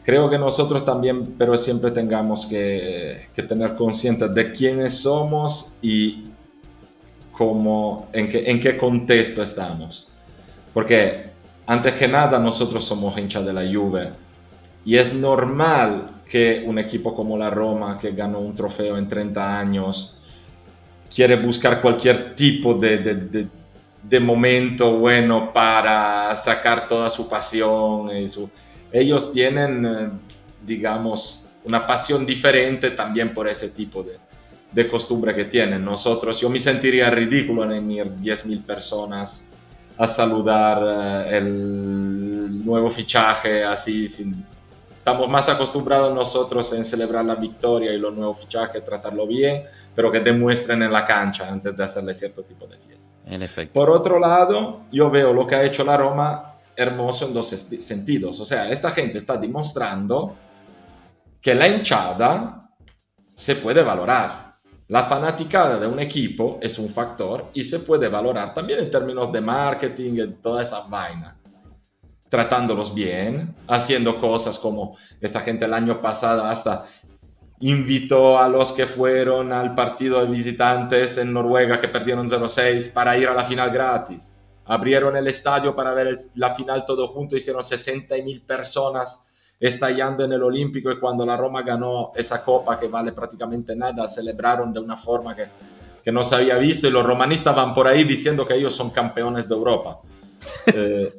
creo que nosotros también, pero siempre tengamos que, que tener consciente de quiénes somos y cómo, en, qué, en qué contexto estamos. Porque antes que nada nosotros somos hinchas de la Juve y es normal que un equipo como la Roma, que ganó un trofeo en 30 años, quiere buscar cualquier tipo de, de, de, momento bueno para sacar toda su pasión y ellos tienen, eh, digamos, una pasión diferente también por ese tipo de, de, costumbre que tienen. Nosotros, yo me sentiría ridículo en ir 10.000 personas a saludar uh, el nuevo fichaje así, sin, estamos más acostumbrados nosotros en celebrar la victoria y los nuevos fichajes, tratarlo bien, pero que demuestren en la cancha antes de hacerle cierto tipo de fiesta. En efecto. Por otro lado, yo veo lo que ha hecho la Roma hermoso en dos sentidos. O sea, esta gente está demostrando que la hinchada se puede valorar. La fanaticada de un equipo es un factor y se puede valorar también en términos de marketing y toda esa vaina. Tratándolos bien, haciendo cosas como esta gente el año pasado hasta invitó a los que fueron al partido de visitantes en Noruega que perdieron 0-6 para ir a la final gratis abrieron el estadio para ver la final todo junto, hicieron 60 mil personas estallando en el Olímpico y cuando la Roma ganó esa copa que vale prácticamente nada, celebraron de una forma que, que no se había visto y los romanistas van por ahí diciendo que ellos son campeones de Europa. Eh,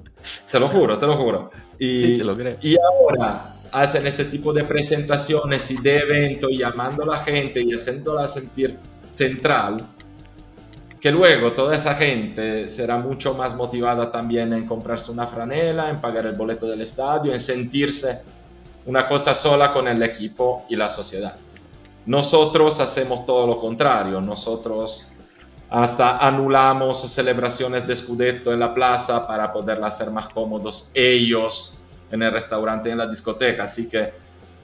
te lo juro, te lo juro. Y, sí, te lo creo. y ahora hacen este tipo de presentaciones y de eventos llamando a la gente y haciéndola sentir central que luego toda esa gente será mucho más motivada también en comprarse una franela, en pagar el boleto del estadio, en sentirse una cosa sola con el equipo y la sociedad. Nosotros hacemos todo lo contrario, nosotros hasta anulamos celebraciones de Scudetto en la plaza para poderla hacer más cómodos ellos en el restaurante y en la discoteca, así que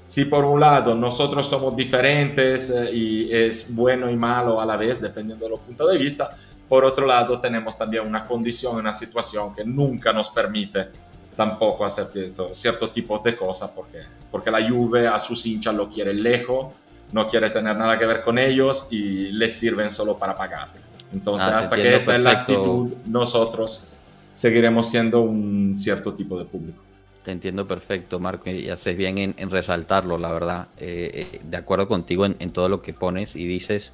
si por un lado nosotros somos diferentes eh, y es bueno y malo a la vez, dependiendo de los puntos de vista, por otro lado tenemos también una condición, una situación que nunca nos permite tampoco hacer cierto, cierto tipo de cosas porque, porque la Juve a sus hinchas lo quiere lejos, no quiere tener nada que ver con ellos y les sirven solo para pagar. Entonces, ah, hasta que esta perfecto. es la actitud, nosotros seguiremos siendo un cierto tipo de público. Te entiendo perfecto, Marco, y haces bien en, en resaltarlo, la verdad. Eh, eh, de acuerdo contigo en, en, todo lo que pones y dices.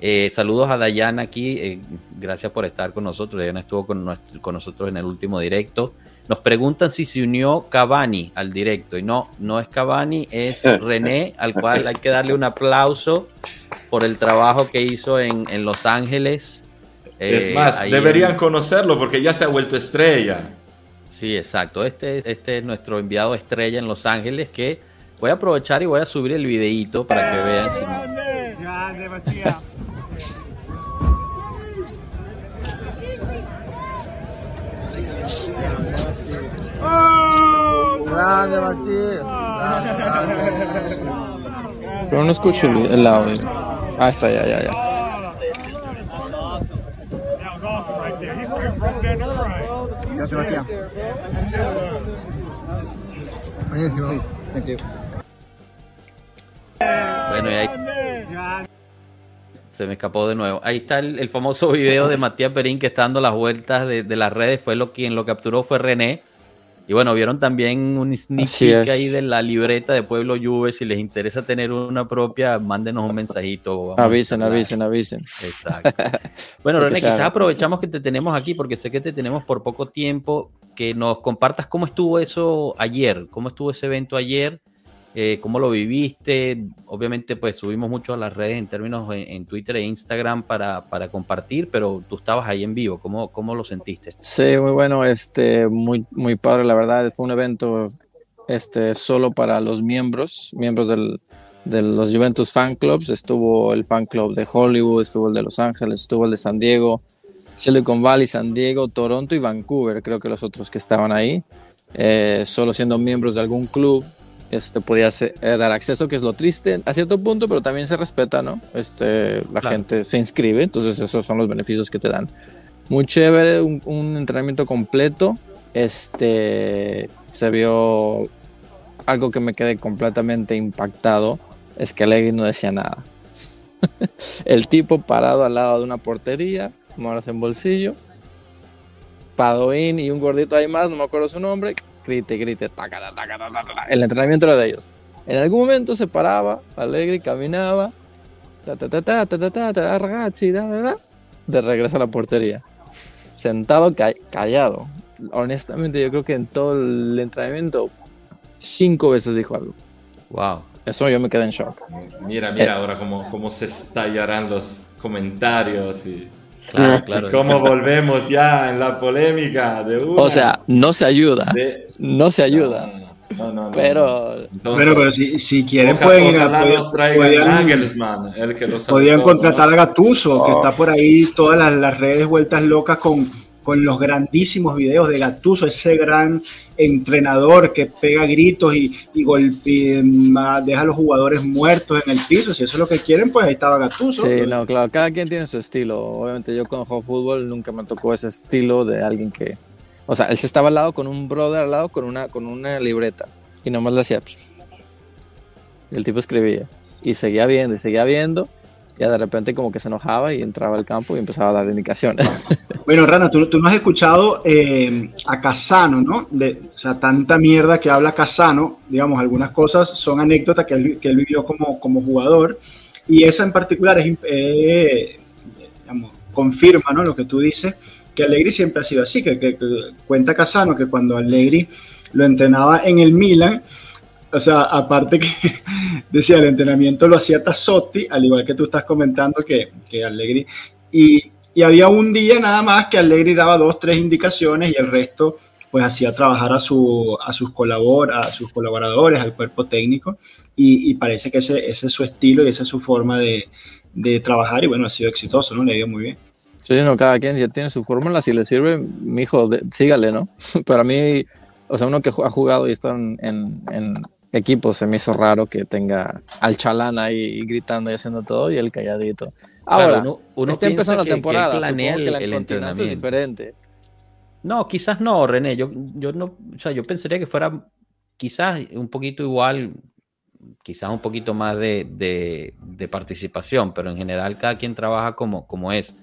Eh, saludos a Dayana aquí, eh, gracias por estar con nosotros. Dayana estuvo con, nuestro, con, nosotros en el último directo. Nos preguntan si se unió Cavani al directo, y no, no es Cavani, es [laughs] René, al cual hay que darle un aplauso por el trabajo que hizo en, en Los Ángeles. es más, deberían en... conocerlo porque ya se ha vuelto estrella. Sí, exacto. Este, este es nuestro enviado estrella en Los Ángeles que voy a aprovechar y voy a subir el videíto para que vean. Si no... Grande Martín. Pero no escucho el, audio. Ah, está, ya, ya, ya. No, Sebastián. Buenísimo. Thank. Bueno, y se me escapó de nuevo. Ahí está el, el famoso video de [laughs] Matías Perín que está dando las vueltas de, de las redes. Fue lo quien lo capturó fue René. Y bueno, vieron también un sneak peek ahí de la libreta de Pueblo Juve. Si les interesa tener una propia, mándenos un mensajito. Vamos Avisen, avisen, avisen. Exacto. [laughs] Bueno, René, quizás aprovechamos que te tenemos aquí porque sé que te tenemos por poco tiempo. Que nos compartas cómo estuvo eso ayer, cómo estuvo ese evento ayer, eh, cómo lo viviste. Obviamente, pues subimos mucho a las redes en términos en, Twitter e Instagram para, para compartir, pero tú estabas ahí en vivo. ¿Cómo, cómo lo sentiste? Sí, muy bueno, este, muy, muy padre, la verdad. Fue un evento, este, solo para los miembros, miembros del, de los Juventus Fan Clubs. Estuvo el fan club de Hollywood, estuvo el de Los Ángeles, estuvo el de San Diego, Silicon Valley, San Diego, Toronto y Vancouver, creo que los otros que estaban ahí. Eh, solo siendo miembros de algún club, este, podía ser- eh, dar acceso, que es lo triste a cierto punto, pero también se respeta, ¿no? Este, la Claro. gente se inscribe, entonces esos son los beneficios que te dan. Muy chévere, un, un entrenamiento completo. Este se vio algo que me quedé completamente impactado, es que Allegri no decía nada. [laughs] El tipo parado al lado de una portería, manos en bolsillo, Padoín y un gordito ahí más, no me acuerdo su nombre, grite, grite, tacata, tacata, tacata. El entrenamiento era de ellos. En algún momento se paraba, alegre, caminaba, ta ta ta ta ta ta ta, ragazzi, ta, ta, ta, de regreso a la portería. Sentado, callado. Honestamente, yo creo que en todo el entrenamiento, cinco veces dijo algo. Wow. Eso yo me quedé en shock. Mira, mira eh, ahora cómo, cómo se estallarán los comentarios y. Claro, [laughs] claro. cómo volvemos ya en la polémica de una. O sea, no se ayuda, de- no se ayuda, No, no, no, no. pero Entonces, Bueno, pero si, si quieren pueden, traigan podían- Nagelsmann, el que podían contratar a Gatuso, que Oh. está por ahí todas las, las redes vueltas locas con, con los grandísimos videos de Gatuso, ese gran entrenador que pega gritos y, y golpea, ma- deja a los jugadores muertos en el piso. Si eso es lo que quieren, pues ahí estaba Gatuso. sí, no, claro, cada quien tiene su estilo. Obviamente yo juego fútbol nunca me tocó ese estilo de alguien que, o sea, él se estaba al lado con un brother al lado con una con una libreta y nomás le hacía el tipo escribía y seguía viendo y seguía viendo. Ya de repente como que se enojaba y entraba al campo y empezaba a dar indicaciones. [laughs] Bueno, Rana, tú, tú no has escuchado eh, a Casano, ¿no? De, o sea, tanta mierda que habla Casano, digamos, algunas cosas son anécdotas que él, que él vivió como, como jugador, y esa en particular es, eh, digamos, confirma, ¿no? Lo que tú dices, que Allegri siempre ha sido así, que, que- que cuenta Casano que cuando Allegri lo entrenaba en el Milan, o sea, aparte que [laughs] decía, el entrenamiento lo hacía Tassotti, al igual que tú estás comentando que, que Allegri, y, y había un día nada más que Allegri daba dos, tres indicaciones y el resto pues hacía trabajar a, su, a, sus, colabor, a sus colaboradores, al cuerpo técnico, y, y parece que ese, ese, es su estilo y esa es su forma de, de trabajar, y bueno, ha sido exitoso, ¿no? Le ha ido muy bien. Sí, no, cada quien ya tiene su fórmula, si le sirve, mi hijo, de- sígale, ¿no? [laughs] Para mí, o sea, uno que ha jugado y está en, en, en equipos, se me hizo raro que tenga al chalán ahí gritando y haciendo todo y el calladito. Ahora, Claro, uno- uno está empezando que- la que temporada, planea que la el- incontinencia es entrenamiento. diferente. No, quizás no, René. Yo, yo no, o sea, yo pensaría que fuera quizás un poquito igual, quizás un poquito más de, de- de participación, pero en general cada quien trabaja como, como es.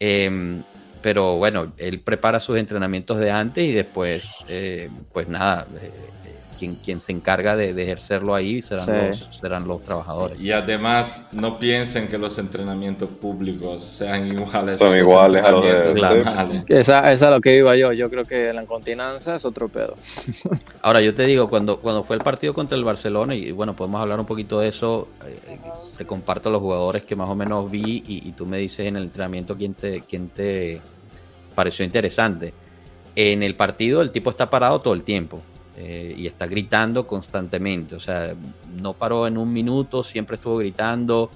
Em, pero bueno, él prepara sus entrenamientos de antes y después, eh, pues nada, eh, eh, quien, quien se encarga de, de ejercerlo ahí serán, Sí. los, serán los trabajadores. Y además, no piensen que los entrenamientos públicos sean iguales. Son iguales a los de- Claro. Esa, esa es lo que iba yo. Yo creo que la incontinencia es otro pedo. [laughs] Ahora, yo te digo, cuando, cuando fue el partido contra el Barcelona, y bueno, podemos hablar un poquito de eso, eh, te comparto los jugadores que más o menos vi y, y tú me dices en el entrenamiento quién te, quién te pareció interesante. En el partido el tipo está parado todo el tiempo y está gritando constantemente, o sea, no paró en un minuto, siempre estuvo gritando.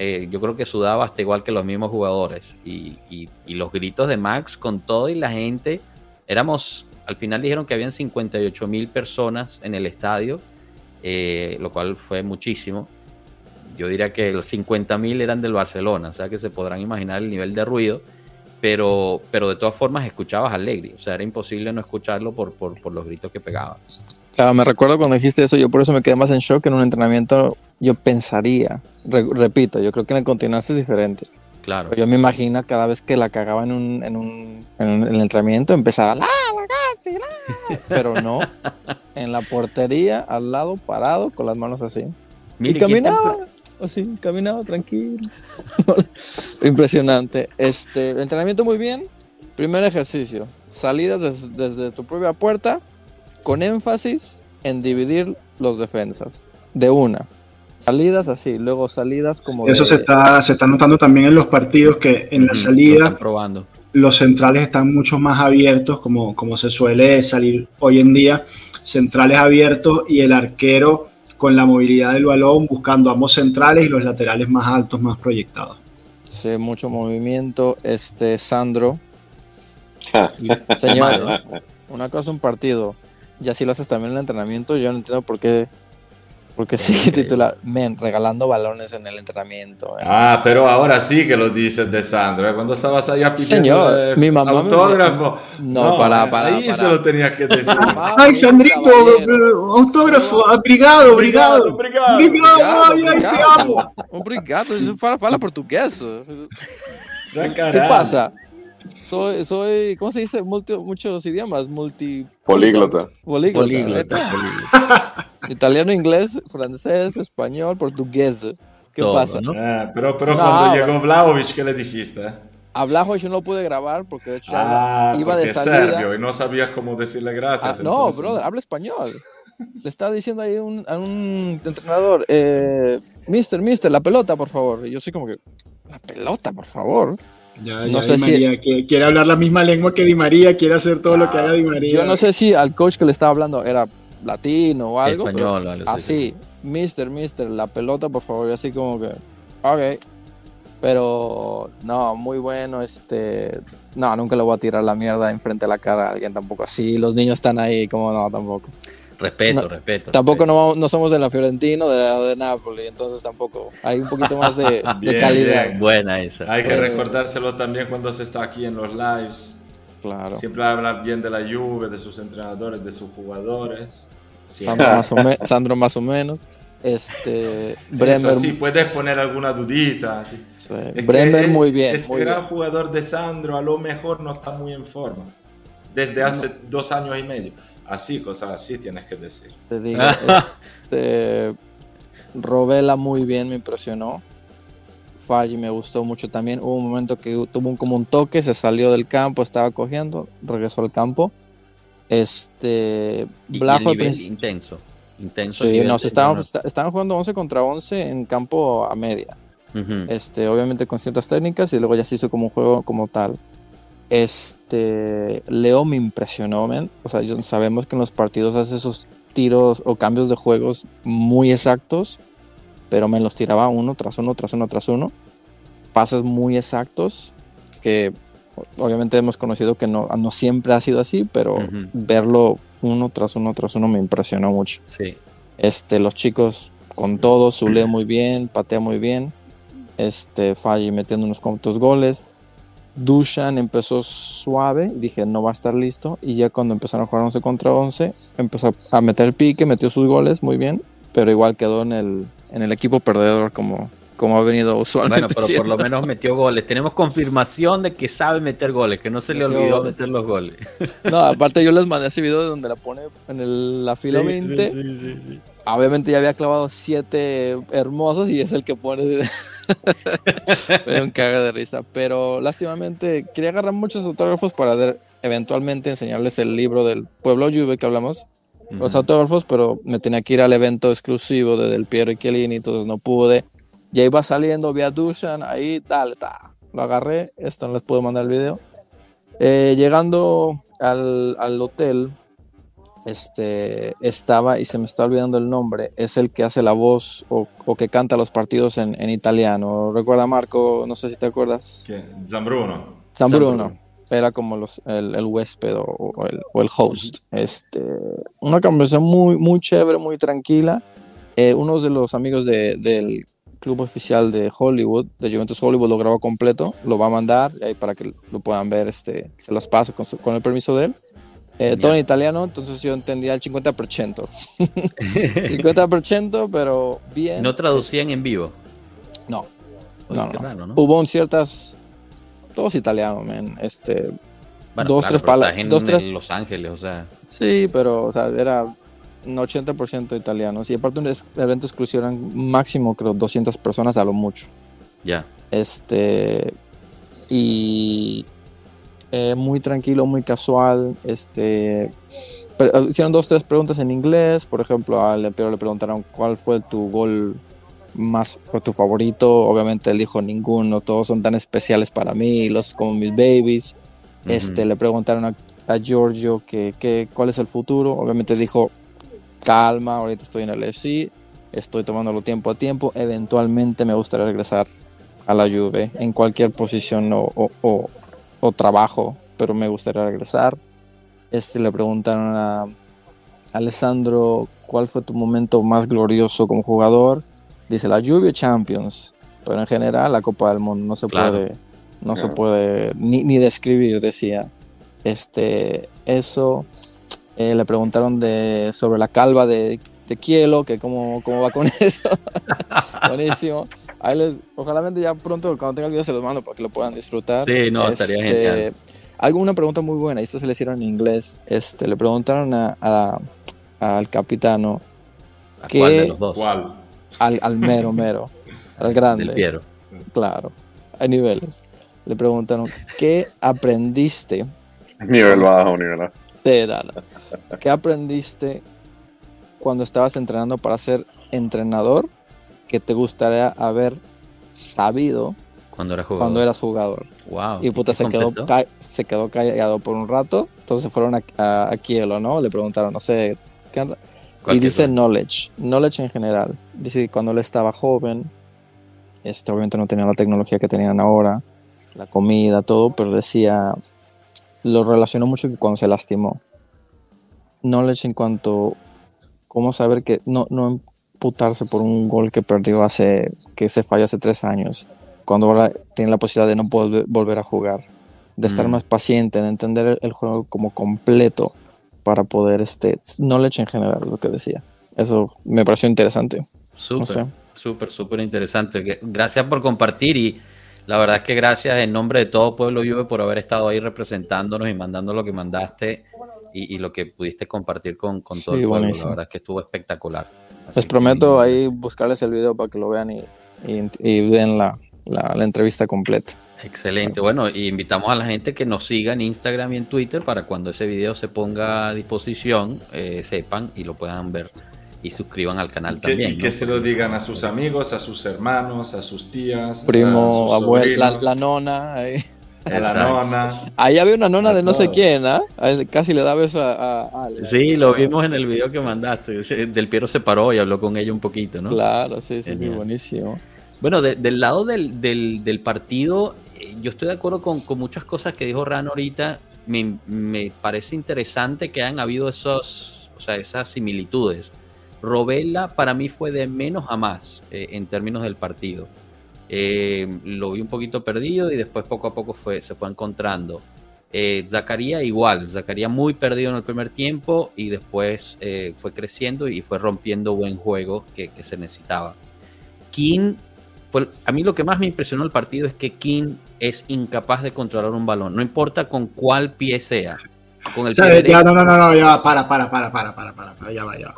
eh, yo creo que sudaba hasta igual que los mismos jugadores. Y, y- y los gritos de Max con todo y la gente, éramos, al final dijeron que habían 58 mil personas en el estadio, eh, lo cual fue muchísimo. Yo diría que los 50 mil eran del Barcelona, o sea que se podrán imaginar el nivel de ruido, pero, pero de todas formas escuchabas a Allegri, o sea, era imposible no escucharlo por, por, por los gritos que pegaba. Claro, me recuerdo cuando dijiste eso, yo por eso me quedé más en shock en un entrenamiento. Yo pensaría, re- repito, yo creo que en el continuante es diferente. Claro. Yo me imagino cada vez que la cagaba en un, en un, en un- en el entrenamiento empezaba la, la". Pero no, [laughs] en la portería, al lado, parado, con las manos así. Mire, y ¿quién está caminaba, así, caminaba tranquilo. [laughs] Impresionante. Este, entrenamiento muy bien. Primer ejercicio, salidas des- desde tu propia puerta, con énfasis en dividir los defensas. De una. Salidas así, luego salidas como Eso de... se está, se está notando también en los partidos que en la salida probando. los centrales están mucho más abiertos, como, como se suele salir hoy en día, centrales abiertos y el arquero con la movilidad del balón buscando ambos centrales y los laterales más altos, más proyectados. Sí, mucho movimiento. Este, Sandro. Señores, [laughs] una cosa un partido. Y así lo haces también en el entrenamiento. Yo no entiendo por qué. Porque sí, [laughs] titular. Men, regalando balones en el entrenamiento. men. Ah, pero ahora sí que lo dices de Sandro. ¿eh? Cuando estabas allá pidiendo Señor, el mi mamá me- autógrafo. No, para, eh, para, Ahí para. se lo tenías que decir. [laughs] Mamá, ¡Ay, Sandrito! eh, Autógrafo, obrigado, obrigado. obrigado. Obrigado, Obrigado, fala, [laughs] ¿Qué pasa? Soy, soy, ¿cómo se dice? Multi- muchos idiomas, multi... Políglota. Políglota. Políglota, políglota. Italiano, inglés, francés, español, portugués. ¿Qué Todo, pasa? ¿no? Ah, pero pero No, cuando bueno. llegó Vlaovic, ¿qué le dijiste? A Blajovic yo no lo pude grabar porque de hecho Ah, iba de salida. serbio y no sabías cómo decirle Ah, gracias. no, entonces. brother, habla español. Le estaba diciendo ahí un- a un entrenador, eh, Mister, Mister, la pelota, por favor. Y yo soy como que, la pelota, por favor. Ya, No ya sé Di si- que- quiere hablar la misma lengua que Di María, quiere hacer todo lo que haga Di María. Yo no sé si al coach que le estaba hablando era latino o algo. pero Español, o algo así, Mister, Mister, la pelota, por favor. Y así como que, ok. Pero, no, muy bueno. Este, no, nunca le voy a tirar la mierda enfrente de la cara a alguien tampoco así. Los niños están ahí, como no, tampoco. Respeto, No, respeto. Tampoco respeto. no, no somos de la Fiorentino, de, la- de Napoli, entonces tampoco. Hay un poquito más de, [laughs] de Bien, calidad. bien. Buena esa. Hay que Eh, recordárselo también cuando se está aquí en los lives. Claro. Siempre hablar bien de la Juve, de sus entrenadores, de sus jugadores. Sandro más, o me- [laughs] Sandro más o menos. Este, Bremer, Eso sí, puedes poner alguna dudita. sí. sí, Bremer es- muy bien. Este muy gran bien. jugador de Sandro a lo mejor no está muy en forma. Desde hace dos años y medio. Así, cosas así tienes que decir. Te [laughs] digo, este, Robela muy bien, me impresionó. Falli me gustó mucho también. Hubo un momento que tuvo un, como un toque, se salió del campo, estaba cogiendo, regresó al campo. Este, Blajo al nivel principio- intenso. Intenso. Sí, no, se estaban, no, está- estaban jugando 11 contra 11 en campo a media. Este, obviamente con ciertas técnicas y luego ya se hizo como un juego como tal. Este, Leo me impresionó, men. O sea, sabemos que en los partidos hace esos tiros o cambios de juegos muy exactos, pero me los tiraba uno tras uno, tras uno, tras uno. Pases muy exactos que obviamente hemos conocido que no, no siempre ha sido así, pero Ujú. verlo uno tras uno, tras uno me impresionó mucho. Sí. Este, los chicos con todo, Zule [clears throat] muy bien, patea muy bien. Este, Falli metiendo unos cuantos goles. Dushan empezó suave, dije no va a estar listo. Y ya cuando empezaron a jugar 11 contra 11, empezó a meter el pique, metió sus goles muy bien. Pero igual quedó en el, en el equipo perdedor como, como ha venido usualmente. Bueno, pero por lo siendo. menos metió goles. Tenemos confirmación de que sabe meter goles, que no se le Metió olvidó goles. meter los goles. No, aparte yo les mandé ese video de donde la pone en el- la fila 20. Obviamente ya había clavado siete hermosos y es el que pone. [laughs] Me dio un caga de risa. Pero lástimamente quería agarrar muchos autógrafos para ver, eventualmente enseñarles el libro del Pueblo Juve que hablamos. Los autógrafos, pero me tenía que ir al evento exclusivo de Del Piero y Chiellini, entonces no pude. Ya iba saliendo, vi a Dushan, ahí, tal, tal. Lo agarré, esto no les puedo mandar el video. Eh, llegando al, al hotel, este, estaba, y se me está olvidando el nombre, es el que hace la voz o, o que canta los partidos en, en italiano. ¿Recuerda Marco? No sé si te acuerdas. Che, Zambruno. San Bruno. Bruno. Era como los, el, el huésped o, o el, o el host. Este, una conversación muy, muy chévere, muy tranquila. Eh, uno de los amigos de- del club oficial de Hollywood, de Juventus Hollywood, lo grabó completo. Lo va a mandar ahí para que lo puedan ver. Este, se los paso con, su- con el permiso de él. Eh, todo en italiano, entonces yo entendía el 50%. 50%, [laughs] pero bien. No traducían en vivo. No, no, no. raro, ¿no? Hubo un ciertas. Todos italianos, man. Este, Bueno, dos, claro, tres pero pala- estás en dos, tres- en Los Ángeles, o sea. Sí, pero o sea, era un 80% italianos. Y aparte un evento exclusivo eran máximo, creo, 200 personas a lo mucho. Ya. Este. Y. eh, muy tranquilo, muy casual. Este. eh, hicieron dos, tres preguntas en inglés. Por ejemplo, al Emperador le preguntaron cuál fue tu gol más tu favorito. Obviamente él dijo ninguno, todos son tan especiales para mí, los como mis babies. Este, Ujú. le preguntaron a, a Giorgio que, que- cuál es el futuro. Obviamente dijo, calma, ahorita estoy en el FC, estoy tomándolo tiempo a tiempo. Eventualmente me gustaría regresar a la Juve en cualquier posición o, o- o- o trabajo, pero me gustaría regresar. Este, le preguntaron a Alessandro, ¿cuál fue tu momento más glorioso como jugador? Dice la Juve Champions, pero en general la Copa del Mundo no se Claro. puede, no se puede ni, ni describir, decía. Este, eso. Eh, le preguntaron de, sobre la calva de, de Kielo, que cómo, cómo va con [laughs] eso. [laughs] Buenísimo. Ahí les, ojalá ya pronto, cuando tenga el video, se los mando para que lo puedan disfrutar. Sí, no, estaría Este, genial. Algo, una pregunta muy buena, y esto se le hicieron en inglés. Este, le preguntaron a- a- al capitano, ¿A ¿qué- cuál de los dos? ¿Cuál? al, al mero, mero, al Del grande. Piero. Claro, hay niveles. Le preguntaron, ¿qué aprendiste Nivel bajo, nivel bajo. de nada? ¿Qué aprendiste cuando estabas entrenando para ser entrenador que te gustaría haber sabido Cuando era jugador. cuando eras jugador? Wow. Y puta, ¿qué se quedó, se quedó callado por un rato. Entonces fueron a, a, a Kielo, ¿no? Le preguntaron, no sé. Y dice cosa. knowledge, knowledge en general. Dice que cuando él estaba joven, este, obviamente no tenía la tecnología que tenían ahora, la comida, todo, pero decía, lo relacionó mucho que cuando se lastimó. Knowledge en cuanto, cómo saber que no, no emputarse por un gol que perdió hace, que se falló hace tres años, cuando ahora tiene la posibilidad de no poder volver a jugar, de estar Mm. más paciente, de entender el, el juego como completo para poder, este, knowledge en general, lo que decía. Eso me pareció interesante. Súper, no sé. súper, súper interesante. Que- Gracias por compartir y la verdad es que gracias en nombre de todo Pueblo Juve por haber estado ahí representándonos y mandando lo que mandaste y, y lo que pudiste compartir con, con todo Sí, el pueblo. buenísimo. La verdad es que estuvo espectacular. Así Les que- prometo ahí buscarles el video para que lo vean y, y, y vean la, la, la entrevista completa. Excelente. Bueno, y invitamos a la gente que nos siga en Instagram y en Twitter para cuando ese video se ponga a disposición, eh, sepan y lo puedan ver y suscriban al canal Que- también. y ¿no? que se lo digan a sus amigos, a sus hermanos, a sus tías, Primo, a sus abuela, la, la nona. ahí. A la Exacto. nona. Ahí había una nona A de no sé quién, ¿ah? Casi le da beso a, a- a Ale. Sí, lo vimos en el video que mandaste. Del Piero se paró y habló con ella un poquito, ¿no? Claro, sí, sí, sí, buenísimo. Bueno, de- del lado del, del- del partido, eh, yo estoy de acuerdo con, con muchas cosas que dijo Rano ahorita. Me, me parece interesante que hayan habido esos, o sea, esas similitudes. Robella para mí fue de menos a más eh, en términos del partido. Eh, lo vi un poquito perdido y después poco a poco fue, se fue encontrando. Eh, Zacarías igual, Zacarías muy perdido en el primer tiempo y después eh, fue creciendo y fue rompiendo buen juego que, que se necesitaba. King fue, a mí lo que más me impresionó el partido es que King es incapaz de controlar un balón, no importa con cuál pie sea. Con el O sea, pie ya, no, no, no, no, ya para, para, para, para, para, para, para, ya va, ya va.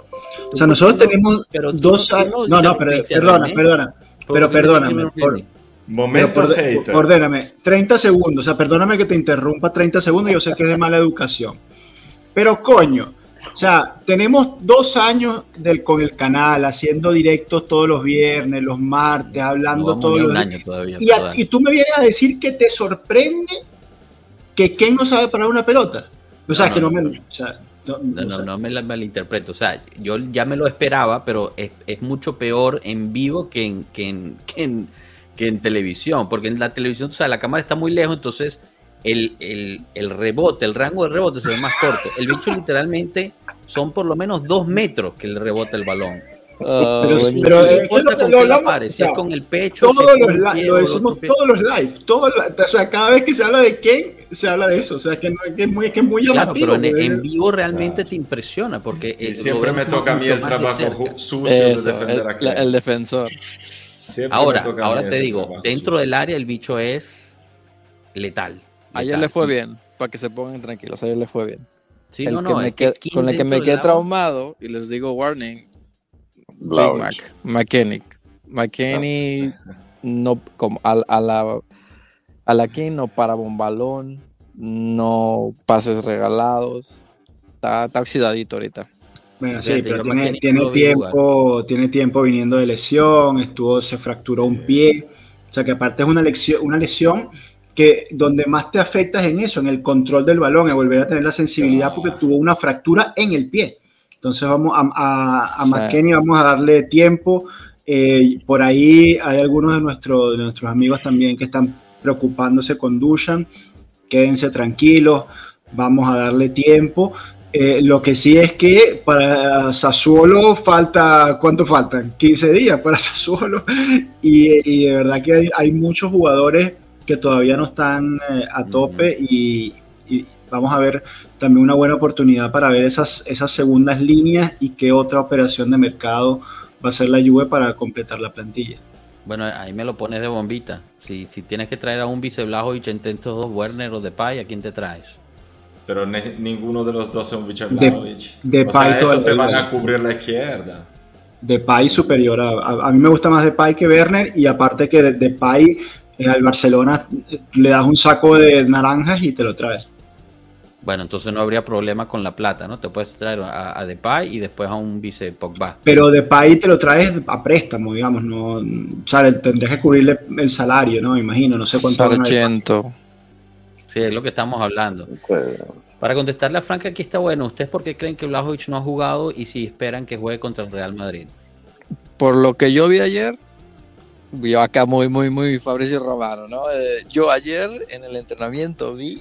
O sea, nosotros tenemos dos no- años. no pero, perdona, perdona. ¿Por pero perdóname, por-? Momento Pero perde- hater. Ordéname, 30 segundos, o sea, perdóname que te interrumpa 30 segundos, yo sé que es de mala educación. Pero coño, o sea, tenemos dos años del, con el canal, haciendo directos todos los viernes, los martes, No hablando vamos todos los días. año todavía. Y, a- todavía. y tú me vienes a decir que te sorprende que Ken no sabe parar una pelota. O sea, No, que no no, me. no. O sea, No, No, no, me la malinterpreto. O sea, yo ya me lo esperaba, pero es, es mucho peor en vivo que en, que, en, que, en, que en televisión. Porque en la televisión, o sea, la cámara está muy lejos, entonces el, el, el rebote, el rango de rebote se ve más corto. El bicho literalmente son por lo menos dos metros que le rebota el balón. Ah, Pero- eh, importa lo- con lo pares, si es con el pecho, todos los pie lo el decimos todos los live, todos los- o sea, cada vez que se habla de Ken, se habla de eso, o sea, que, no, que es muy, que es muy Claro, llamativo. pero en, en vivo realmente Claro. te impresiona porque eh, lo siempre me toca a mí el de trabajo sucio de Eso, defender el, a la- Ken. el defensor. Siempre Ahora, ahora te digo, dentro sucio. del área el bicho es letal. Ayer letal. le fue bien, para que se pongan tranquilos. Ayer le fue bien. Sí, el no, que no, me que qued- con el que me quedé traumado, y les digo warning, Big. Mac, McKennick. McKenny no como a, a la a la que no para un balón, no pases regalados. Está, está oxidadito ahorita. Bueno, sí, pero tiene, tiene tiempo, tiene tiempo viniendo de lesión, estuvo, se fracturó un pie, o sea que aparte es una lesión, una lesión que donde más te afecta es en eso, en el control del balón, en volver a tener la sensibilidad porque tuvo una fractura en el pie. Entonces vamos a, a, a vamos a darle tiempo. Eh, por ahí hay algunos de, nuestros de nuestros amigos también que están preocupándose con Dushan. Quédense tranquilos, vamos a darle tiempo. Eh, lo que sí es que para Sassuolo falta, ¿cuánto faltan? 15 días para [laughs] Sassuolo. Y, y de verdad que hay, hay muchos jugadores que todavía no están eh, a tope y, y vamos a ver también una buena oportunidad para ver esas, esas segundas líneas y qué otra operación de mercado va a ser la Juve para completar la plantilla. Bueno, ahí me lo pones de bombita. Si, si tienes que traer a un vice Blajovic entre estos dos, Werner o Depay, ¿a quién te traes? Pero ne- ninguno de los dos es un De- Vichavlaovic. Depay o sea, te van a cubrir la izquierda. Depay superior a, a, a mí me gusta más Depay que Werner y aparte que de- Depay eh, al Barcelona le das un saco de naranjas y te lo traes. Bueno, entonces no habría problema con la plata, ¿no? Te puedes traer a, a Depay y después a un vice Pogba. Pero Depay te lo traes a préstamo, digamos, no, o sea, tendrías que cubrirle el salario, ¿no? Me imagino, no sé cuánto. van a- Sargento. Sí, es lo que estamos hablando. Para contestarle a Frank, aquí está bueno. ¿Ustedes por qué creen que Blajovic no ha jugado y si esperan que juegue contra el Real Madrid? Por lo que yo vi ayer, yo acá muy, muy, muy Fabricio Romano, ¿no? Eh, yo ayer en el entrenamiento vi,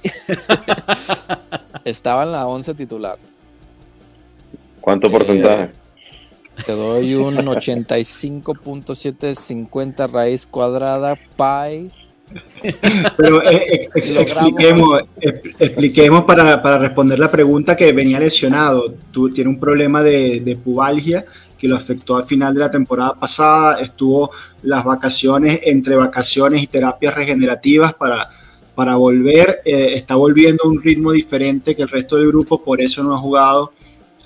[laughs] estaba en la 11 titular. ¿Cuánto Eh, porcentaje? Te doy un 85.750 raíz cuadrada pi. Pero eh, eh, ex- expliquemos, expl- expliquemos para, para responder la pregunta que venía lesionado. Tú tiene un problema de, de pubalgia que lo afectó al final de la temporada pasada. Estuvo las vacaciones, entre vacaciones y terapias regenerativas para, para volver. Eh, está volviendo a un ritmo diferente que el resto del grupo, por eso no ha jugado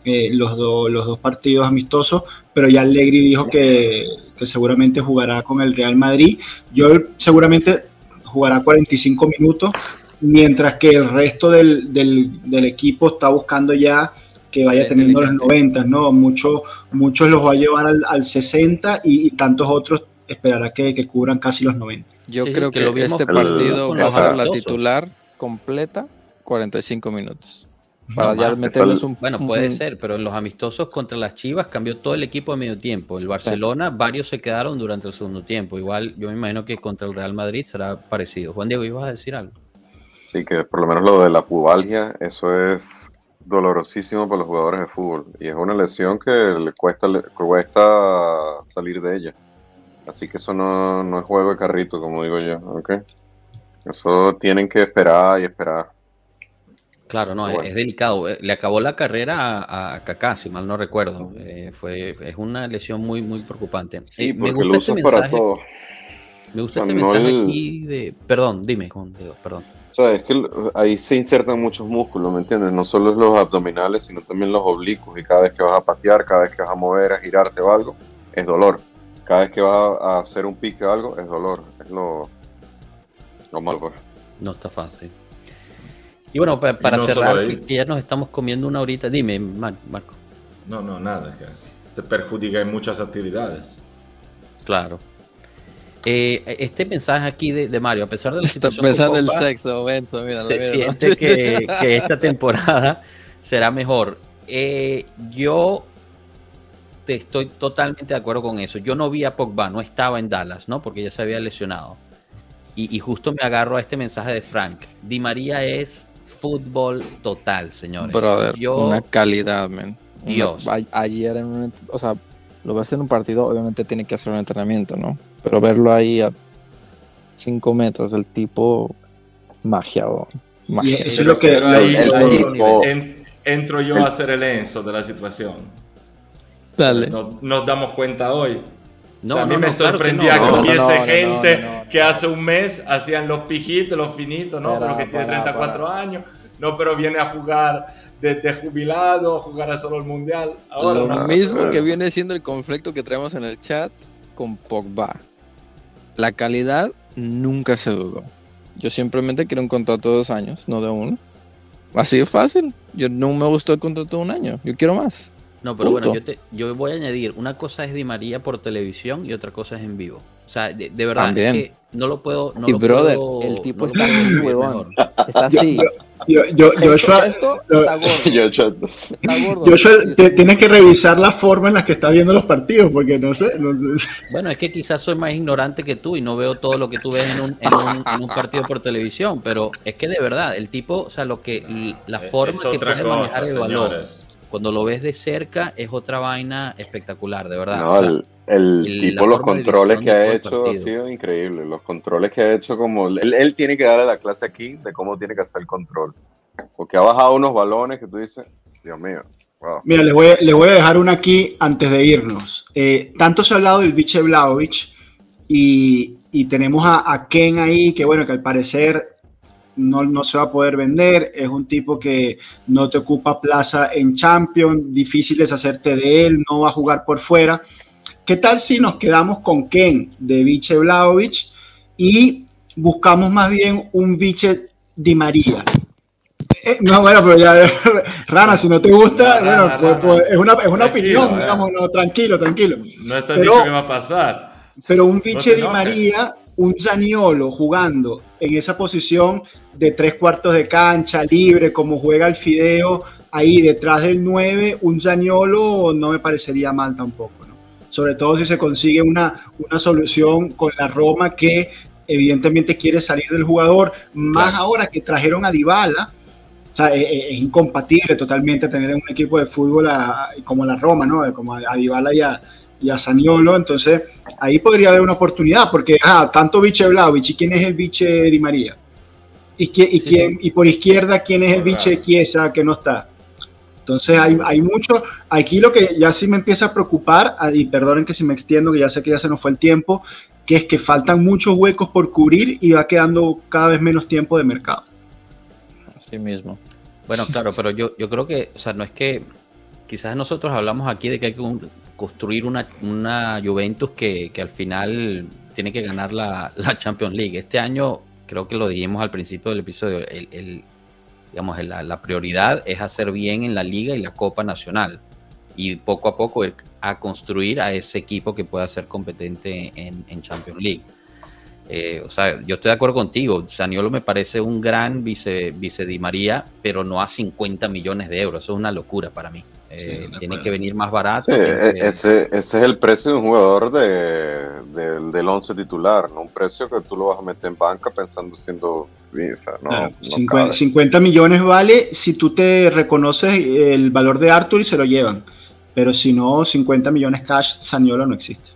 eh, los, do- los dos partidos amistosos. Pero ya Allegri dijo que, que seguramente jugará con el Real Madrid. Yo seguramente jugará 45 minutos, mientras que el resto del, del- del equipo está buscando ya que vaya Sí, teniendo los inteligente. 90, ¿no? Muchos, muchos los va a llevar al, al 60 y, y tantos otros esperará que, que cubran casi los 90. Yo Sí, sí, creo que que, lo este partido va a ser la titular completa 45 minutos. Para No ya más. meterles un Bueno, puede ser, pero en los amistosos contra las Chivas cambió todo el equipo a medio tiempo. El Barcelona, varios se quedaron durante el segundo tiempo. Igual yo me imagino que contra el Real Madrid será parecido. Juan Diego, ¿ibas a decir algo? Sí, que por lo menos lo de la pubalgia, eso es dolorosísimo para los jugadores de fútbol. Y es una lesión que le cuesta, le cuesta salir de ella. Así que eso no, no es juego de carrito, como digo yo. ¿ok? Eso tienen que esperar y esperar. Claro, no, es- Bueno. es, delicado. Eh, Le acabó la carrera a, a Kaká, si mal no recuerdo. Eh, fue, es una lesión muy, muy preocupante. Sí, Eh, me porque lo gusta este para mensaje. todo. Me gusta O sea, este no mensaje el- aquí de. Perdón, dime, Diego, perdón. O sea, es que ahí se insertan muchos músculos, ¿me entiendes? No solo los abdominales, sino también los oblicuos. Y cada vez que vas a patear, cada vez que vas a mover, a girarte o algo, es dolor. Cada vez que vas a hacer un pique o algo, es dolor. Es lo, lo malo, pues. No está fácil. Y bueno, pa- para, no cerrar, que, que ya nos estamos comiendo una horita. Dime, Mar- Marco. No, no, nada. Que te perjudica en muchas actividades. Claro. Eh, este mensaje aquí de, de Mario, a pesar de la Está situación pensando el Pogba, sexo, Benzo, mira, se mira, siente que, [laughs] que esta temporada será mejor. Eh, yo te estoy totalmente de acuerdo con eso. Yo no vi a Pogba, no estaba en Dallas, ¿no? Porque ya se había lesionado. Y, y justo me agarro a este mensaje de Frank. Di María es fútbol total, señores. Brother, Yo- una calidad, man. Una- Dios. a- ayer en un, o sea, lo ves en un partido, obviamente tiene que hacer un entrenamiento, ¿no? Pero verlo ahí a 5 metros, el tipo magia, bro. Magia. eso es lo que- ahí, el ahí tipo- en- entro yo a ser el Enzo de la situación. Dale. Nos, nos damos cuenta hoy. No, O sea, a mí no, me no, claro que sorprendía no. que No, no, hubiese no, no, no, gente que hace un mes hacían los pijitos, los finitos, ¿no? Para, pero que tiene para, 34 para. años. No, pero viene a jugar desde jubilado, a jugar a solo el mundial. Ahora, Lo no. mismo que viene siendo el conflicto que traemos en el chat con Pogba. La calidad nunca se dudó. Yo simplemente quiero un contrato de dos años, no de uno. Así de fácil. Yo no me gustó el contrato de un año. Yo quiero más. No, pero bueno, yo, te, yo voy a añadir, una cosa es Di María por televisión y otra cosa es en vivo. O sea, de, de verdad, También. es que no lo puedo... No y lo brother, puedo- el tipo no está así, huevón. Está así. Yo, yo, Joshua, esto, esto yo- está gordo. Yo, yo- Está gordo. Joshua, te- tienes que revisar la forma en la que está viendo los partidos, porque no sé. no sé. Bueno, es que quizás soy más ignorante que tú y no veo todo lo que tú ves en un, en un- en un partido por televisión, pero es que de verdad, el tipo, o sea, lo que la Es- forma es que puede manejar cosa, el balón, señores. Cuando lo ves de cerca, es otra vaina espectacular, de verdad. No, O sea, el, tipo, los controles que ha hecho ha sido increíble. Los controles que ha hecho, como él, él tiene que darle la clase aquí de cómo tiene que hacer el control. Porque ha bajado unos balones que tú dices, Dios mío, wow. Mira, les voy, a- les voy a dejar una aquí antes de irnos. Eh, tanto se ha hablado del biche Vlaovic y, y tenemos a, a Ken ahí, que bueno, que al parecer no, no se va a poder vender. Es un tipo que no te ocupa plaza en Champions, difícil deshacerte de él, no va a jugar por fuera. ¿Qué tal si nos quedamos con Ken de biche Vlaovic y buscamos más bien un biche Di María? Eh, No, bueno, pero ya, [laughs] Rana, si no te gusta, bueno, pues, Rana. pues, es una, es una opinión, eh. digamos, no, tranquilo, tranquilo. No está Pero- dicho que va a pasar. Pero un te Di. María, un Zaniolo jugando en esa posición de tres cuartos de cancha, libre, como juega el Fideo, ahí detrás del 9, un Zaniolo no me parecería mal tampoco, ¿no? Sobre todo si se consigue una, una solución con la Roma que evidentemente quiere salir del jugador, más Claro. ahora que trajeron a Dybala, o sea, es, es- es incompatible totalmente tener un equipo de fútbol a- como la Roma, ¿no? Como a, a Dybala y a, y a Zaniolo, entonces ahí podría haber una oportunidad, porque ah, tanto Vlaovic, ¿y quién es el Viche Di María? ¿Y, y, Sí, quién, y por izquierda, ¿quién es el. Viche Chiesa que no está? Entonces hay, hay mucho, aquí lo que ya sí me empieza a preocupar, ah, y perdonen que si me extiendo, que ya sé que ya se nos fue el tiempo, que es que faltan muchos huecos por cubrir y va quedando cada vez menos tiempo de mercado. Así mismo. Bueno, claro, pero yo, yo creo que, o sea, no es que quizás nosotros hablamos aquí de que hay que un- construir una, una Juventus que, que al final tiene que ganar la, la Champions League. Este año, creo que lo dijimos al principio del episodio, el, digamos, la, la prioridad es hacer bien en la Liga y la Copa Nacional. Y poco a poco ir a construir a ese equipo que pueda ser competente en, en Champions League. Eh, o sea, yo estoy de acuerdo contigo. Saniolo me parece un gran vice, vice Di María, pero no a 50 millones de euros. Eso es una locura para mí. Eh, tiene que venir más barato. Sí, e- que- ese, ese es el precio de un jugador de, del- del 11 titular, no un precio que tú lo vas a meter en banca pensando siendo... O sea, no, Claro, no 50, cabe. 50 millones vale si tú te reconoces el valor de Arthur y se lo llevan. Pero si no, 50 millones cash, Saniolo no existe.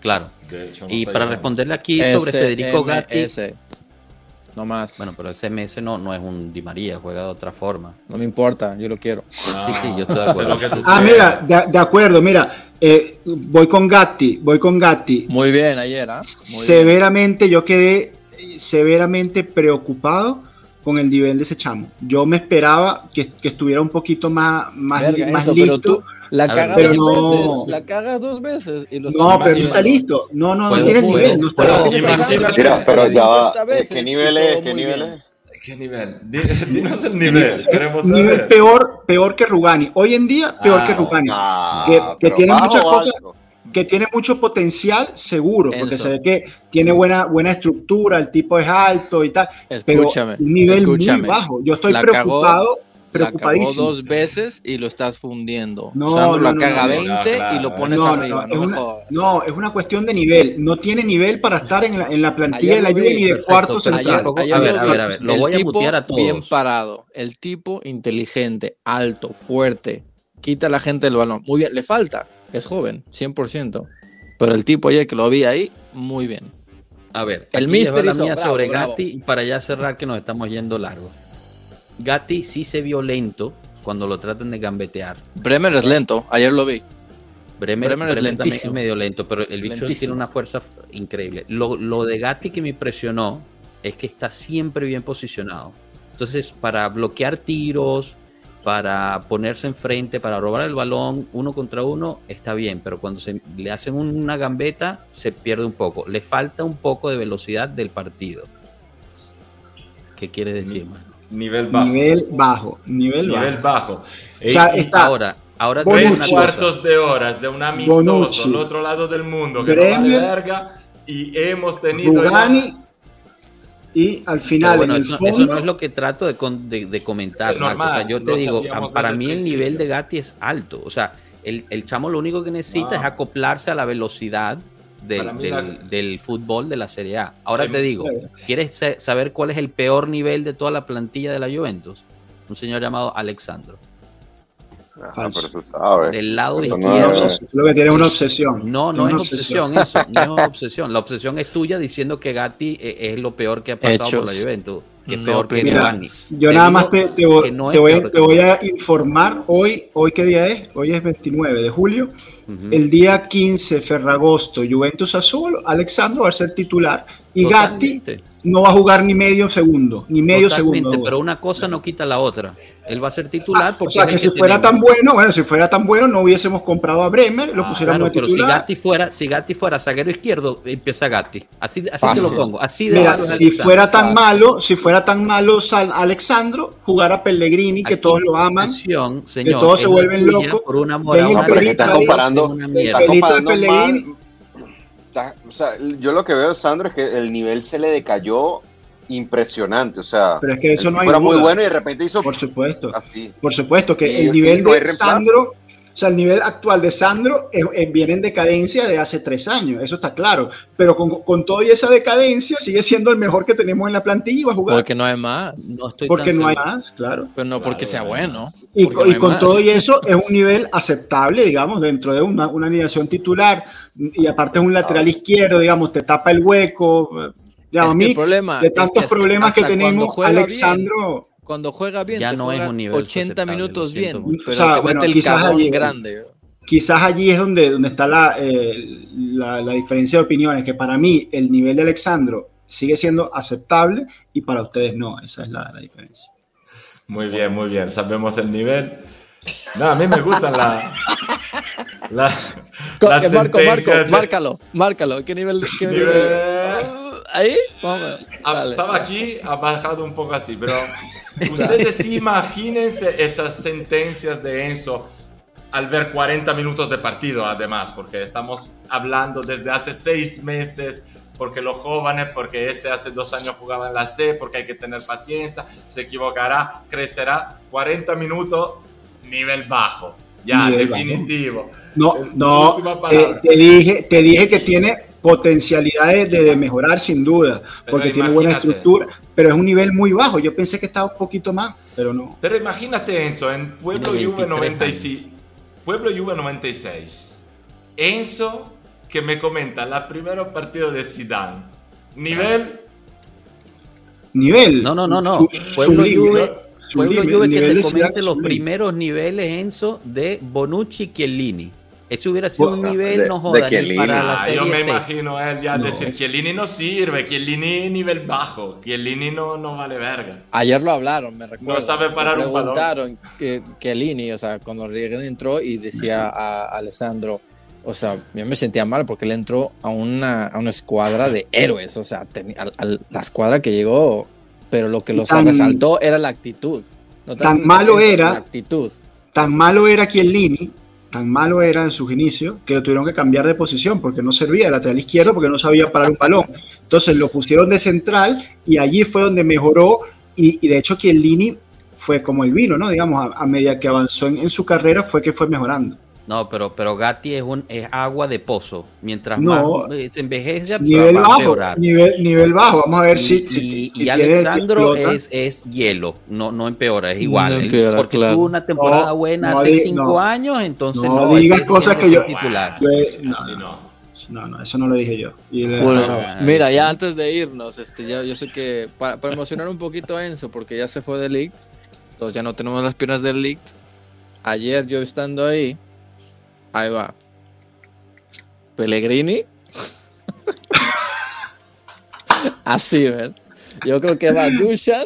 Claro. De hecho, no Y para responderle aquí sobre Federico Gatti. No más. Bueno, pero ese MS no, no es un Di María, juega de otra forma. No me importa, yo lo quiero. Sí, sí, yo estoy de acuerdo. Ah, mira, de, de acuerdo, mira, eh, voy con Gatti, voy con Gatti. Muy bien ayer, ¿ah? Muy bien. Severamente, yo quedé eh, severamente preocupado con el nivel de ese chamo. Yo me esperaba que, que estuviera un poquito más, más, Verga, más eso, listo. pero tú la cagas pero dos no- veces. La cagas dos veces. Y lo no, pero no está listo. No, no, no Juego, tiene el juego, nivel. No está. Tienes Mira, pero ya va, 50 veces ¿qué nivel es? ¿Qué nivel es? ¿Qué nivel? Di- Dinos el nivel. Queremos nivel saber. peor, peor que Rugani. Hoy en día, peor Ah, que Rugani. Ah, Que- que pero tiene muchas cosas- que tiene mucho potencial, seguro, porque Enzo. se ve que tiene buena, buena estructura, el tipo es alto y tal, pero Escúchame. un nivel escúchame. muy bajo. Yo estoy La cagó. La preocupadísimo. dos veces y lo estás fundiendo. No, Sandro no, la no, caga no, 20 no, claro, y lo pones No, arriba. no, No, es una, no, es una cuestión de nivel. No tiene nivel para estar en la, en la plantilla de la Juve ni de cuarto central. a ver, a ver, a ver, lo El voy a tipo mutear a todos. Bien parado. El tipo inteligente, alto, fuerte. Quita a la gente el balón. Muy bien, le falta. Es joven, 100%. Pero el tipo ayer que lo vi ahí, muy bien. A ver, El Mister hizo- bravo, sobre bravo. Gatti y para ya cerrar que nos estamos yendo largo. Gatti sí se vio lento cuando lo tratan de gambetear. Bremer es lento. Ayer lo vi. Bremer, Bremer es Bremer es lentísimo. medio lento, pero el bicho lentísimo. tiene una fuerza increíble. Lo, lo de Gatti que me impresionó es que está siempre bien posicionado. Entonces, para bloquear tiros, para ponerse enfrente, para robar el balón uno contra uno, está bien, pero cuando se le hacen una gambeta, se pierde un poco. Le falta un poco de velocidad del partido. ¿Qué quiere decir, Ni- mano? Nivel bajo. Nivel bajo. Nivel, Nivel bajo. bajo. O sea, está Ahora, ahora tres cuartos de horas de un amistoso Bonucci. al otro lado del mundo que no vale Bremer. verga y hemos tenido Rugani y al final bueno, en el eso, fondo, eso no es lo que trato de, con- de- de comentar. Marco. O sea, normal, yo te digo, para mí el el nivel de Gatti es alto. O sea, el, el chamo lo único que necesita Wow. es acoplarse a la velocidad del, Para mí del- la- del fútbol de la Serie A. Ahora te digo, ¿quieres sa- saber cuál es el peor nivel de toda la plantilla de la Juventus? Un señor llamado Alexandro. Ah, pero se sabe. Del lado Eso no izquierdo. es- lo que tiene es una obsesión. No, no es obsesión eso, no es obsesión. La obsesión es tuya diciendo que Gatti eh, es lo peor que ha pasado por la. Juventus, que es No peor que. Giovanni. Yo Te nada más te, te voy, que no te voy- te voy a informar hoy, hoy qué día es, hoy es 29 de julio, Ujú. el día 15 Ferragosto, Juventus Azul, Alexandro va a ser titular y Gatti Totalmente. no va a jugar ni medio segundo, ni medio Totalmente, segundo. pero una cosa no quita la otra. Él va a ser titular Ah, porque o sea es que el si fuera tenemos. tan bueno, bueno, si fuera tan bueno no hubiésemos comprado a Bremer, lo Ah, pusiéramos Claro, pero si titular. Gatti fuera, si Gatti fuera zaguero izquierdo, empieza Gatti. Así, así te lo pongo. Así de Mira, si fuera tan Fácil. malo, si fuera tan malo Sal- Alexandro, jugar a Pellegrini, que Aquí todos lo aman, señor, todos se vuelven locos, por una No, pero que comparando, una comparando mal. Está- o sea, yo lo que veo, Sandro, es que el nivel se le decayó impresionante. O sea, Pero es que eso no hay era muy bueno y de repente hizo Por supuesto. así. Por supuesto que Y- el nivel de reemplazo. Sandro, o sea, el nivel actual de Sandro es- es- viene en decadencia de hace tres años, eso está claro. Pero con, con toda esa decadencia sigue siendo el mejor que tenemos en la plantilla y va a jugar. Porque no hay más. No estoy porque no hay más, claro. Pero no porque Claro, sea no. bueno. Y, no con más. todo y eso [laughs] es un nivel aceptable, digamos, dentro de una, una alineación titular. Y aparte es un lateral izquierdo, digamos, te tapa el hueco. Digamos, Es a que mí, el problema de es tantos hasta- problemas que tenemos, bien, Alexandro. Cuando juega bien, Ya te no es juega un nivel 80 aceptable, minutos bien, pero O sea, te bueno, mete el quizás cagón allí- grande. quizás allí es donde, donde está la, eh, la, la diferencia de opiniones, que para mí el nivel de Alexandro sigue siendo aceptable y para ustedes no, esa es la, la diferencia. Muy bien, muy bien. Sabemos el nivel. No, a mí me gustan la, las eh, Marco, Marco, de- márcalo, márcalo. ¿Qué nivel? qué nivel? Nivel- ¿Ahí? Vamos. Ah. Estaba aquí, ha bajado un poco así, pero ustedes imagínense esas sentencias de Enzo al ver 40 minutos de partido, además, porque estamos hablando desde hace seis meses, porque los jóvenes, porque este hace dos años jugaba en la C, porque hay que tener paciencia, se equivocará, crecerá. 40 minutos, nivel bajo, ya, Nivel bajo. definitivo. No, Es no, eh, te, dije, te dije que tiene potencialidades de, de mejorar sin duda, Pero porque tiene buena estructura, pero es un nivel muy bajo. Yo pensé que estaba un poquito más, pero no. Pero imagínate Enzo, en Pueblo Juve 23 96, Pueblo Juve 96. Enzo que me comenta la primera partido de Zidane. Nivel Nivel. No, no, no, no. Pueblo Juve. Pueblo Juve que nivel te comente los primeros niveles, Enzo, de Bonucci y Chiellini. Ese hubiera sido un Bueno, nivel, de- no de joda, ni Chiellini. para la Ah, serie yo me C. imagino a él ya No. decir Chiellini no sirve, Chiellini nivel bajo, Chiellini no, no vale verga. Ayer lo hablaron, me recuerdo. No sabe parar balón. preguntaron que, que Lini, o sea, cuando Riegel entró y decía a Alessandro, o sea, yo me sentía mal porque él entró a una, a una escuadra de héroes, o sea, tenía- al- al- la escuadra que llegó, pero lo que los Tan- resaltó era la actitud. No tan el malo era- La actitud. Tan malo era Chiellini, tan malo era en sus inicios, que tuvieron que cambiar de posición porque no servía de lateral izquierdo, porque no sabía parar un balón. Entonces lo pusieron de central y allí fue donde mejoró. Y, de hecho, Chiellini fue como el vino, ¿no? Digamos, a, a medida que avanzó en su carrera fue que fue mejorando. No, pero, pero Gatti es, un, es agua de pozo. Mientras No. más eh, se envejece, Nivel va a bajo, empeorar. nivel, nivel bajo. Vamos a ver Y, si, si, y- si y tiene- si Alexandro es, es hielo, no, no empeora, es igual. No Él- empeora, porque claro. tuvo una temporada No, buena no hace cinco no. años, entonces No no, digas cosas que yo- titular. Yo- no, no, no. no, no, eso no lo dije yo. Y le- Bueno, Ah, mira, ya antes de irnos, este, ya, yo sé que para, para emocionar un poquito a Enzo, porque ya se fue de League, entonces ya no tenemos las piernas del League. Ayer yo estando ahí, ahí va. Pellegrini. [laughs] Así, ¿ven? Yo creo que va Dushan,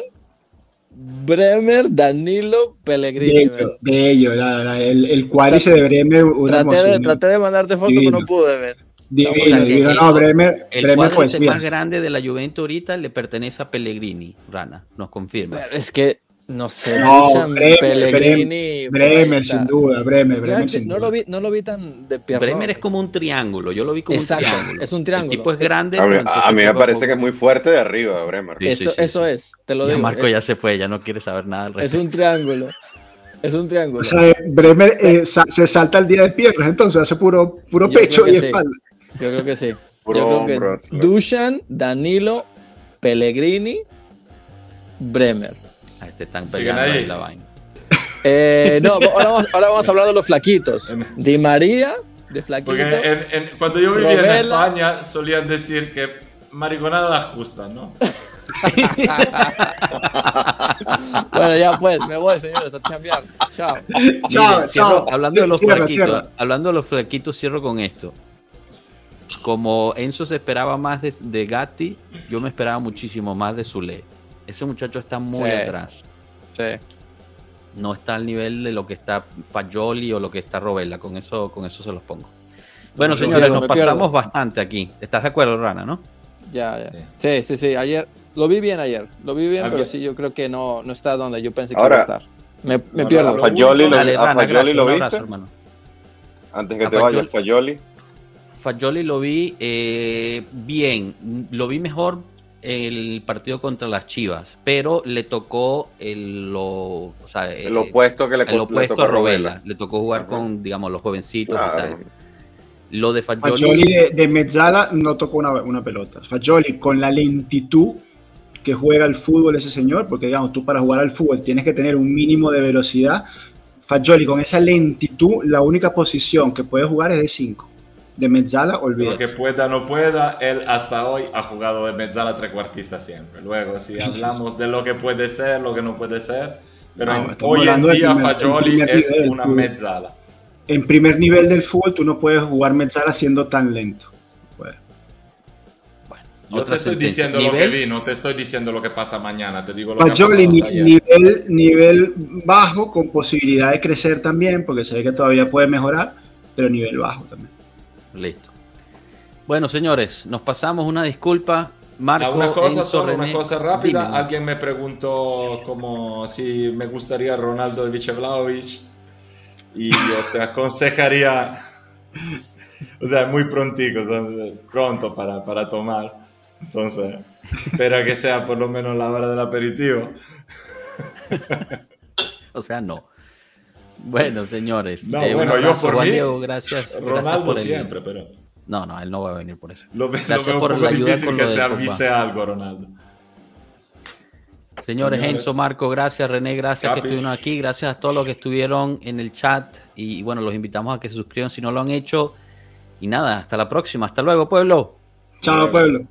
Bremer, Danilo, Pellegrini. bello, ¿ven? bello, la- la- el, el cuádrice de Bremer, Traté de, traté de mandarte foto, pero no pude ver. divino, O sea, que divino. el- No, Bremer, El Bremer más grande de la Juventus ahorita le pertenece a Pellegrini, Rana, nos confirma. Es que, no sé, No, Bremer, Pellegrini. Bremer, sin duda, Bremer, Bremer, sin no duda. lo vi, no lo vi tan de pierna. Bremer es como un triángulo, yo lo vi como Exacto, un triángulo. es un triángulo. El tipo es grande. A mí, a me parece que es muy fuerte de arriba, Bremer. Sí, eso, sí, sí, eso es, te lo Ya digo. Marco es, ya se fue, ya no quiere saber nada al es respecto. un triángulo. Es un triángulo. O sea, Bremer eh, sa- se salta el día de piernas, entonces hace puro, puro Yo pecho y sí. espalda. Yo creo que sí. Puro Yo creo que así. Dushan, Danilo, Pellegrini, Bremer. Este están peleando ahí ahí. la vaina. [laughs] Eh, no, ahora vamos, ahora vamos a hablar de los flaquitos. Di María, de flaquito. Porque en- en- cuando yo vivía en. España solían decir que mariconada la justa, ¿no? [laughs] Bueno, ya pues, me voy, señores, a chambear. Chao. Chao, Mire, cierro- chao. hablando de los Cierra, flaquitos, cierra. hablando de los flaquitos, cierro con esto. Como Enzo se esperaba más de, de Gatti, yo me esperaba muchísimo más de Zule. Ese muchacho está muy Sí. atrás. Sí. No está al nivel de lo que está Fagioli o lo que está Robella. Con eso, con eso se los pongo. Bueno, Me señores, pierdo, nos pierdo. pasamos bastante aquí. ¿Estás de acuerdo, Rana, no? Ya, ya. Sí, sí, sí. Ayer lo vi bien ayer. Lo vi bien, Alguien- pero sí, yo creo que no, no está donde yo pensé que Ahora- iba a estar. Me, me pierdo. a Fagioli lo, Dale, a Rana, Fagioli lo Un viste. abrazo, hermano. Antes que A te Fagioli- vayas, Fagioli. Fagioli lo vi eh, bien, lo vi mejor el partido contra las Chivas, pero le tocó el, lo, o sea, El eh, opuesto que le, el le opuesto tocó a Robela. Robela. Le tocó jugar Ajá. con, digamos, los jovencitos y tal. Lo de Fagioli, Fagioli de, de Mezzala no tocó una, una pelota. Fagioli con la lentitud que juega el fútbol ese señor, porque digamos, tú para jugar al fútbol tienes que tener un mínimo de velocidad. Fagioli con esa lentitud, la única posición que puede jugar es de 5. De Mezzala, Lo olvídate. que pueda no pueda, él hasta hoy ha jugado de mezzala trecuartista siempre. Luego, si [laughs] hablamos de lo que puede ser, lo que no puede ser, pero No, en- estamos hoy en día primer- Fagioli es nivel, una tú. mezzala. En primer nivel del fútbol tú no puedes jugar Mezzala siendo tan lento. Pues, Yo te Otra estoy sentencia. diciendo lo que vi, no te estoy diciendo lo que pasa mañana, te digo lo que Fagioli, hasta ayer. nivel, nivel bajo, con posibilidad de crecer también, porque se ve que todavía puede mejorar, pero nivel bajo también. Listo. Bueno, señores, nos pasamos una disculpa. Marco, una cosa, solo una cosa rápida. Dime. Alguien me preguntó como si me gustaría Ronaldo Vlahovic y yo te aconsejaría, o sea, muy prontico, pronto para, para tomar. Entonces, espera que sea por lo menos la hora del aperitivo. [laughs] O sea, no. Bueno, señores. No, un bueno, yo por Juan mí, Diego, gracias. gracias Ronaldo por el- siempre, pero No, no, él no va a venir por eso. lo, ve- lo Gracias por la ayuda con que lo se avise algo, Ronaldo. Señores, Señores. Enzo, Marco, gracias, René, gracias Capi. que estuvieron aquí, gracias a todos los que estuvieron en el chat y, y bueno, los invitamos a que se suscriban si no lo han hecho. Y nada, hasta la próxima, hasta luego, pueblo. Chao, pueblo.